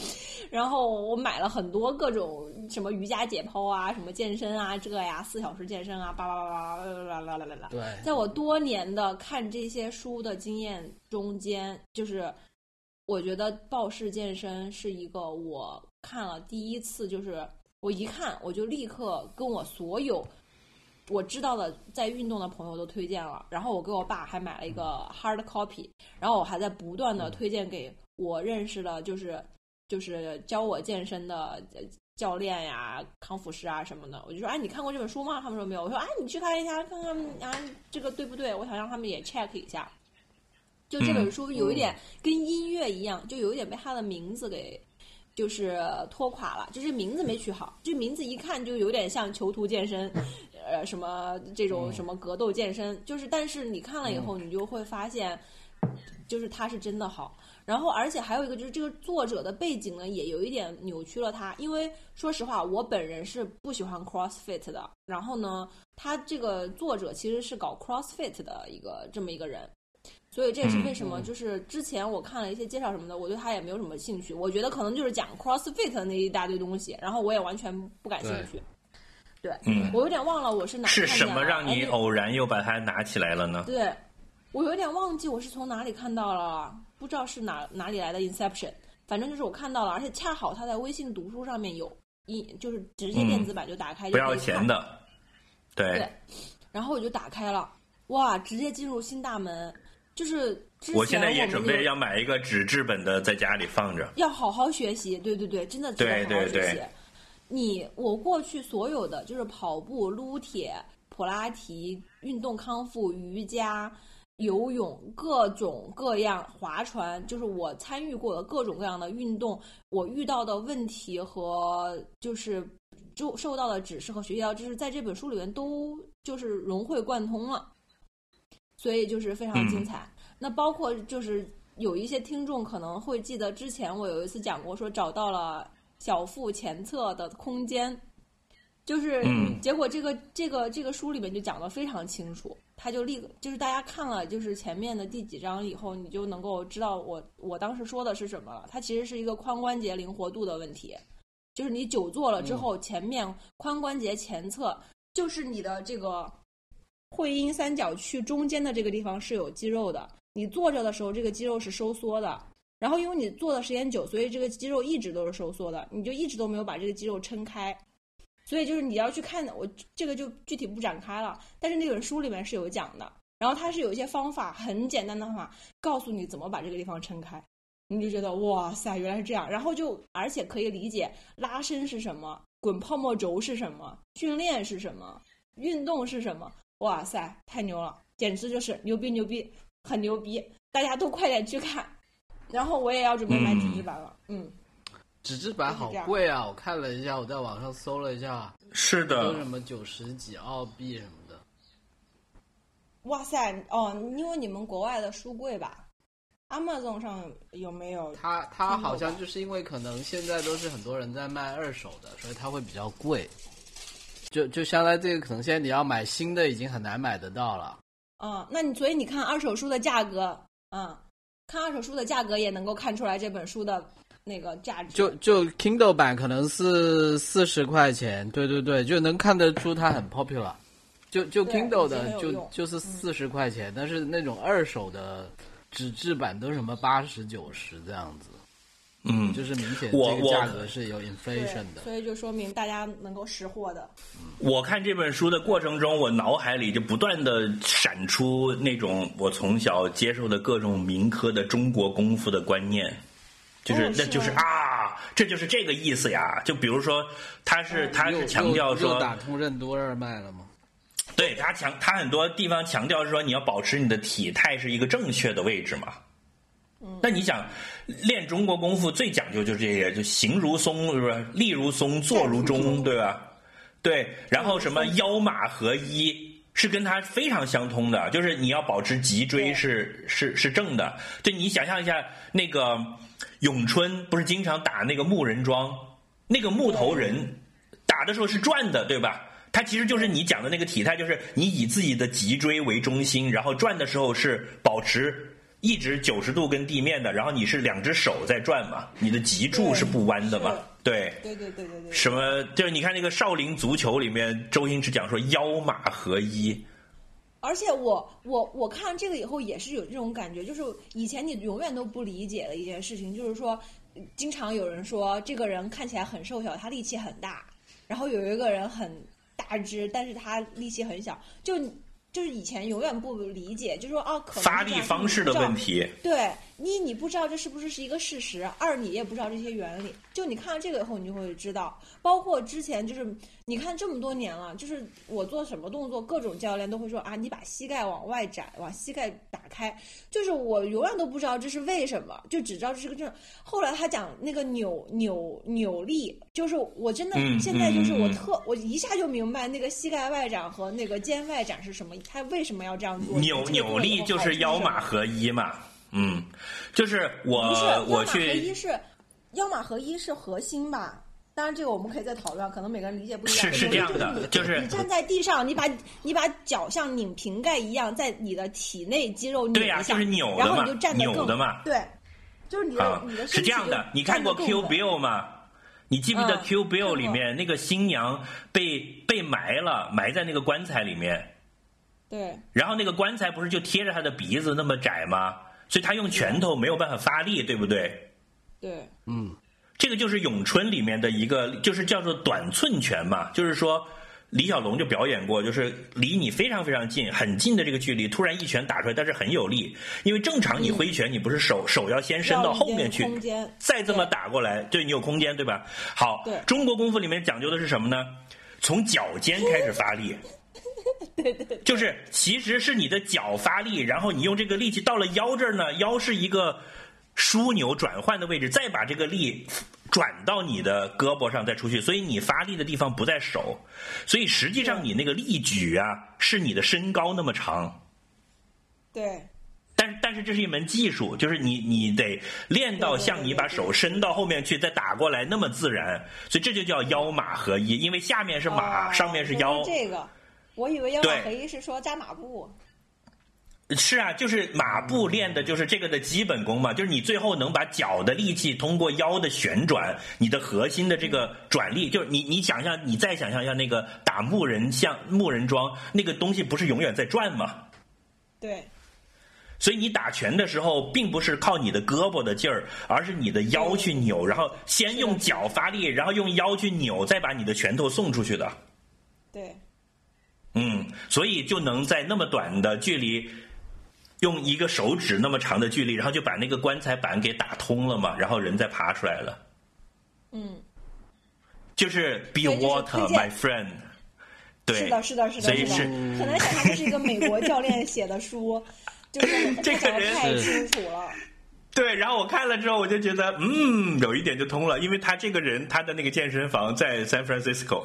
[SPEAKER 3] *laughs* 然后我买了很多各种什么瑜伽解剖啊，什么健身啊，这呀四小时健身啊，叭叭叭叭啦啦啦啦啦。
[SPEAKER 2] 对，
[SPEAKER 3] 在我多年的看这些书的经验中间，就是我觉得暴式健身是一个我看了第一次，就是我一看我就立刻跟我所有我知道的在运动的朋友都推荐了，然后我给我爸还买了一个 hard copy，然后我还在不断的推荐给我认识的，就是就是教我健身的教练呀、康复师啊什么的，我就说，哎，你看过这本书吗？他们说没有。我说，哎，你去看一下，看看啊，这个对不对？我想让他们也 check 一下。就这本书有一点跟音乐一样，就有一点被它的名字给就是拖垮了，就是名字没取好，这名字一看就有点像囚徒健身，呃，什么这种什么格斗健身，就是但是你看了以后，你就会发现，就是他是真的好。然后，而且还有一个就是这个作者的背景呢，也有一点扭曲了他。因为说实话，我本人是不喜欢 CrossFit 的。然后呢，他这个作者其实是搞 CrossFit 的一个这么一个人，所以这也是为什么就是之前我看了一些介绍什么的，我对他也没有什么兴趣。我觉得可能就是讲 CrossFit 的那一大堆东西，然后我也完全不感兴趣。对，
[SPEAKER 1] 嗯
[SPEAKER 3] 我有点忘了我是哪
[SPEAKER 1] 是什么让你偶然又把它拿起来了呢？
[SPEAKER 3] 对，我有点忘记我是从哪里看到了，不知道是哪哪里来的 Inception，反正就是我看到了，而且恰好它在微信读书上面有一，就是直接电子版就打开、
[SPEAKER 1] 嗯不要钱。的，对
[SPEAKER 3] 对，然后我就打开了，哇，直接进入新大门，就是
[SPEAKER 1] 我现在也准备要买一个纸质本的，在家里放着。
[SPEAKER 3] 要好好学习，对对对，真的值得好好
[SPEAKER 1] 对对
[SPEAKER 3] 学习。
[SPEAKER 1] 对
[SPEAKER 3] 你我过去所有的就是跑步、撸铁、普拉提、运动康复、瑜伽、游泳，各种各样划船，就是我参与过的各种各样的运动，我遇到的问题和就是就受到的指示和学习到知识，在这本书里面都就是融会贯通了，所以就是非常精彩。那包括就是有一些听众可能会记得，之前我有一次讲过，说找到了小腹前侧的空间，就是，
[SPEAKER 1] 嗯。
[SPEAKER 3] 结果这个这个这个书里面就讲的非常清楚，他就立就是大家看了就是前面的第几章以后，你就能够知道我我当时说的是什么了。它其实是一个髋关节灵活度的问题，就是你久坐了之后，前面髋关节前侧就是你的这个会阴三角区中间的这个地方是有肌肉的，你坐着的时候这个肌肉是收缩的。然后因为你坐的时间久，所以这个肌肉一直都是收缩的，你就一直都没有把这个肌肉撑开。所以就是你要去看的，我这个就具体不展开了。但是那本书里面是有讲的，然后它是有一些方法，很简单的方法，告诉你怎么把这个地方撑开，你就觉得哇塞，原来是这样。然后就而且可以理解拉伸是什么，滚泡沫轴是什么，训练是什么，运动是什么。哇塞，太牛了，简直就是牛逼牛逼，很牛逼！大家都快点去看。然后我也要准备买纸质版了，嗯
[SPEAKER 2] 纸质版好贵啊！我看了一下，我在网上搜了一下，
[SPEAKER 1] 是的
[SPEAKER 2] 都什，么九十几澳币什么的。
[SPEAKER 3] 哇塞，哦，因为你们国外的书贵吧？Amazon 上有没有？
[SPEAKER 2] 它它好像就是因为可能现在都是很多人在卖二手的，所以它会比较贵。就就相当于这个，可能现在你要买新的已经很难买得到了。
[SPEAKER 3] 嗯，那你所以你看二手书的价格，嗯，看二手书的价格也能够看出来这本书的那个价值。
[SPEAKER 2] 就就 Kindle 版可能是四十块钱，对对对，就能看得出它很 popular。就就 Kindle 的就就是四十块钱，但是那种二手的纸质版都是什么八十九十这样子，
[SPEAKER 1] 嗯，
[SPEAKER 2] 就是明显
[SPEAKER 1] 我我
[SPEAKER 2] 这个价格是有
[SPEAKER 3] 对
[SPEAKER 2] inflation 的。
[SPEAKER 3] 所以就说明大家能够识货的。
[SPEAKER 1] 我看这本书的过程中，我脑海里就不断的闪出那种我从小接受的各种民科的中国功夫的观念，就是、
[SPEAKER 3] 哦是
[SPEAKER 1] 那就是啊，这就是这个意思呀。就比如说，他是他是强调说，
[SPEAKER 2] 打通任督二脉了吗？
[SPEAKER 1] 对他强他很多地方强调说你要保持你的体态是一个正确的位置嘛。那你想练中国功夫最讲究就是这些，就形如松是不是？立如松，坐如钟，对吧？对，然后什么腰马合一，是跟它非常相通的，就是你要保持脊椎是是是正的。就你想象一下，那个咏春不是经常打那个木人桩，那个木头人打的时候是转的，对吧？它其实就是你讲的那个体态，就是你以自己的脊椎为中心，然后转的时候是保持一直九十度跟地面的，然后你是两只手在转嘛，你的脊柱是不弯的嘛？对，
[SPEAKER 3] 对对对对对。
[SPEAKER 1] 什么？就是你看那个少林足球里面，周星驰讲说腰马合一，
[SPEAKER 3] 而且我我我看这个以后也是有这种感觉，就是以前你永远都不理解的一件事情，就是说，经常有人说这个人看起来很瘦小，他力气很大，然后有一个人很大只，但是他力气很小，就就是以前永远不理解，就说哦，可能
[SPEAKER 1] 发力方式的问。题。
[SPEAKER 3] 对一，你不知道这是不是是一个事实；二，你也不知道这些原理。就你看了这个以后，你就会知道。包括之前就是你看这么多年了，就是我做什么动作，各种教练都会说啊，你把膝盖往外展，往膝盖打开。就是我永远都不知道这是为什么，就只知道这是个正。后来他讲那个扭扭扭力，就是我真的
[SPEAKER 1] 嗯
[SPEAKER 3] 现在就是
[SPEAKER 1] 嗯嗯嗯
[SPEAKER 3] 我特我一下就明白那个膝盖外展和那个肩外展是什么，他为什么要这样做？
[SPEAKER 1] 扭扭力就是腰马合一嘛，嗯，就是我
[SPEAKER 3] 不是腰
[SPEAKER 1] 我
[SPEAKER 3] 马合一是腰马合一是核心吧？当然，这个我们可以再讨论，可能每个人理解不一样。
[SPEAKER 1] 是是这样的就是
[SPEAKER 3] 你站在地上，你把你把脚像拧瓶盖一样，在你的体内肌肉拧
[SPEAKER 1] 对呀就是扭的
[SPEAKER 3] 然后
[SPEAKER 1] 嘛
[SPEAKER 3] 你就站得更
[SPEAKER 1] 扭的嘛
[SPEAKER 3] 对，就是你的、
[SPEAKER 1] 啊
[SPEAKER 3] 你的
[SPEAKER 1] 是这样的，你看过 Q Bill 吗？你记不记得
[SPEAKER 3] 嗯
[SPEAKER 1] Q Bill 里面那个新娘被被埋了，埋在那个棺材里面，
[SPEAKER 3] 对
[SPEAKER 1] 然后那个棺材不是就贴着她的鼻子那么窄吗？所以她用拳头没有办法发力，对不对？
[SPEAKER 3] 对
[SPEAKER 2] 嗯，
[SPEAKER 1] 这个就是咏春里面的一个，就是叫做短寸拳嘛，就是说。李小龙就表演过，就是离你非常非常近，很近的这个距离，突然一拳打出来，但是很有力。因为正常你挥拳，你不是手手要先伸到后面去再这么打过来，对你有空间，对吧？好，中国功夫里面讲究的是什么呢？从脚尖开始发力。*laughs*
[SPEAKER 3] 对对
[SPEAKER 1] 就是其实是你的脚发力，然后你用这个力气到了腰这儿呢，腰是一个枢纽转换的位置，再把这个力转到你的胳膊上再出去，所以你发力的地方不在手，所以实际上你那个力举啊是你的身高那么长，
[SPEAKER 3] 对，
[SPEAKER 1] 但但是但是这是一门技术，就是你你得练到像你把手伸到后面去再打过来那么自然，所以这就叫腰马合一，因为下面是马，
[SPEAKER 3] 哦
[SPEAKER 1] 上面是腰。
[SPEAKER 3] 这个，我以为腰马合一是说扎马步。
[SPEAKER 1] 是啊，就是马步练的就是这个的基本功嘛，就是你最后能把脚的力气通过腰的旋转，你的核心的这个转力，就是你你想象，你再想象一下那个打木人像木人桩，那个东西不是永远在转吗？
[SPEAKER 3] 对，
[SPEAKER 1] 所以你打拳的时候，并不是靠你的胳膊的劲儿，而是你的腰去扭，然后先用脚发力，然后用腰去扭，再把你的拳头送出去的。
[SPEAKER 3] 对，
[SPEAKER 1] 嗯，所以就能在那么短的距离，用一个手指那么长的距离，然后就把那个棺材板给打通了嘛，然后人再爬出来了。
[SPEAKER 3] 嗯，
[SPEAKER 1] 就是 be water, my friend。对，
[SPEAKER 3] 是的，是的，是的，是的，
[SPEAKER 1] 所以是
[SPEAKER 3] 很难想象这是一个美国教练写的书，*laughs* 就是
[SPEAKER 1] 这个人
[SPEAKER 3] 太清楚了。*laughs*
[SPEAKER 1] 对，然后我看了之后，我就觉得，嗯，有一点就通了，因为他这个人，他的那个健身房在 San Francisco。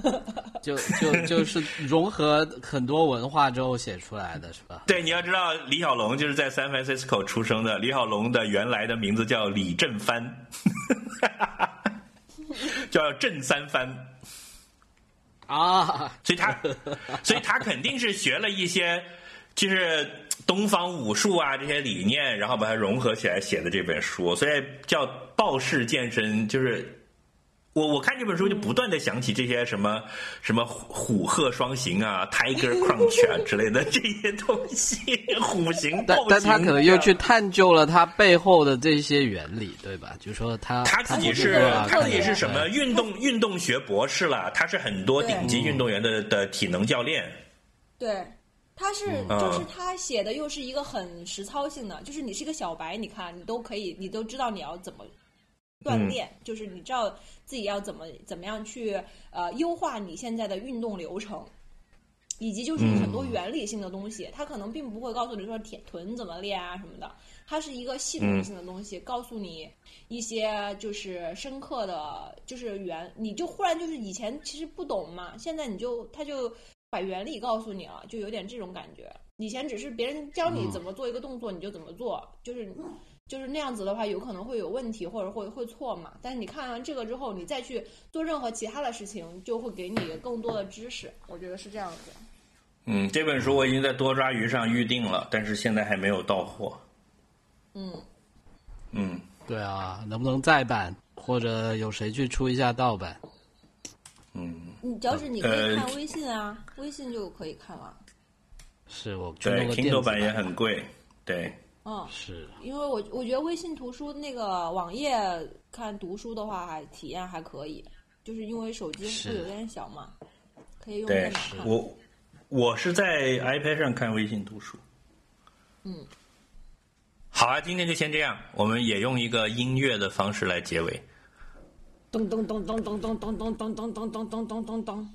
[SPEAKER 1] *laughs*
[SPEAKER 2] 就就就是融合很多文化之后写出来的是吧？
[SPEAKER 1] 对，你要知道，李小龙就是在 San Francisco 出生的。李小龙的原来的名字叫李振藩，*laughs* 叫振三藩。
[SPEAKER 2] 啊，
[SPEAKER 1] 所以他，所以他肯定是学了一些，就是东方武术啊这些理念，然后把它融合起来写的这本书，所以叫暴式健身。就是我我看这本书就不断的想起这些什么什么虎鹤双形啊、Tiger Crunch 啊 *laughs* 之类的这些东西，虎形
[SPEAKER 2] 但
[SPEAKER 1] 豹形。
[SPEAKER 2] 但他可能又去探究了他背后的这些原理，对吧？就说他
[SPEAKER 1] 他自己是
[SPEAKER 3] 他
[SPEAKER 1] 自己是什么运动运动学博士了，他是很多顶级运动员的的体能教练。
[SPEAKER 3] 对，他是
[SPEAKER 1] 嗯
[SPEAKER 3] 就是他写的又是一个很实操性的，就是你是一个小白，你看你都可以，你都知道你要怎么锻炼，就是你知道自己要怎么怎么样去呃优化你现在的运动流程。以及就是很多原理性的东西，它可能并不会告诉你说铁臀怎么练啊什么的，它是一个系统性的东西，告诉你一些就是深刻的，就是原，你就忽然就是以前其实不懂嘛，现在你就他就把原理告诉你了，就有点这种感觉。以前只是别人教你怎么做一个动作，你就怎么做，就是就是那样子的话，有可能会有问题或者会会错嘛。但是你看完这个之后，你再去做任何其他的事情，就会给你更多的知识。我觉得是这样子。
[SPEAKER 1] 嗯，这本书我已经在多抓鱼上预定了，但是现在还没有到货。
[SPEAKER 3] 嗯，
[SPEAKER 1] 嗯，
[SPEAKER 2] 对啊，能不能再版，或者有谁去出一下盗版？
[SPEAKER 3] 嗯你只要是你可以
[SPEAKER 1] 呃
[SPEAKER 3] 看微信啊，微信就可以看了。
[SPEAKER 2] 是我去
[SPEAKER 1] 对
[SPEAKER 2] 弄个电子
[SPEAKER 1] ，Kindle 版也很贵。对，
[SPEAKER 3] 嗯，
[SPEAKER 2] 是
[SPEAKER 3] 因为我我觉得微信图书那个网页看读书的话，还体验还可以，就是因为手机
[SPEAKER 2] 是
[SPEAKER 3] 会有点小嘛，可以用电脑看。
[SPEAKER 1] 我我是在 iPad 上看微信读书。
[SPEAKER 3] 嗯，
[SPEAKER 1] 好啊，今天就先这样，我们也用一个音乐的方式来结尾。
[SPEAKER 3] 咚咚咚咚咚咚咚咚咚咚咚咚咚咚咚咚。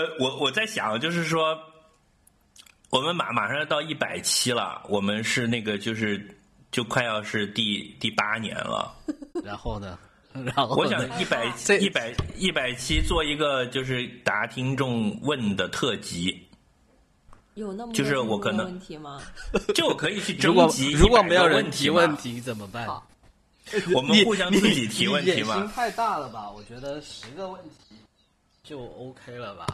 [SPEAKER 1] 呃，我我在想，就是说，我们马马上要到一百期了，我们是那个就是就快要是第第八年了。*laughs*
[SPEAKER 2] 然后呢？然后
[SPEAKER 1] 我
[SPEAKER 2] 呢
[SPEAKER 1] 想一百 *laughs*
[SPEAKER 2] 这
[SPEAKER 1] 一百一百期做一个就是答听众问的特辑，
[SPEAKER 3] 有那么 *laughs*
[SPEAKER 1] 就是我可能
[SPEAKER 3] 问题吗？
[SPEAKER 1] 就可以去征集
[SPEAKER 2] 如果没有人提
[SPEAKER 1] 问题，
[SPEAKER 2] 问题怎么办？
[SPEAKER 1] 我们互相自己提问题
[SPEAKER 2] 你野心
[SPEAKER 1] 嘛，
[SPEAKER 2] 太大了吧？我觉得十个问题就 OK 了吧？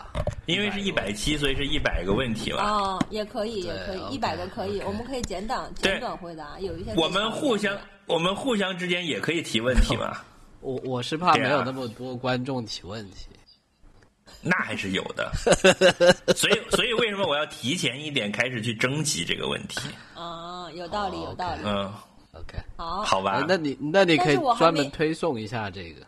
[SPEAKER 1] 因为是一百期，所以是一百个问题了。
[SPEAKER 3] 啊、也可以，也可以一百个可以我们可以简短
[SPEAKER 1] 对
[SPEAKER 3] 简短回答，有一些
[SPEAKER 1] 我们互相，我们互相之间也可以提问题嘛，*laughs*
[SPEAKER 2] 我我是怕没有那么多观众提问题。
[SPEAKER 1] 那还是有的。*laughs* 所以，所以为什么我要提前一点开始去征集这个问题？
[SPEAKER 3] 啊，有道理，
[SPEAKER 2] 哦
[SPEAKER 3] 有道理。
[SPEAKER 1] 嗯
[SPEAKER 2] ，OK，
[SPEAKER 3] 好，
[SPEAKER 1] 好吧
[SPEAKER 2] 哎，那你那你可以专门推送一下这个。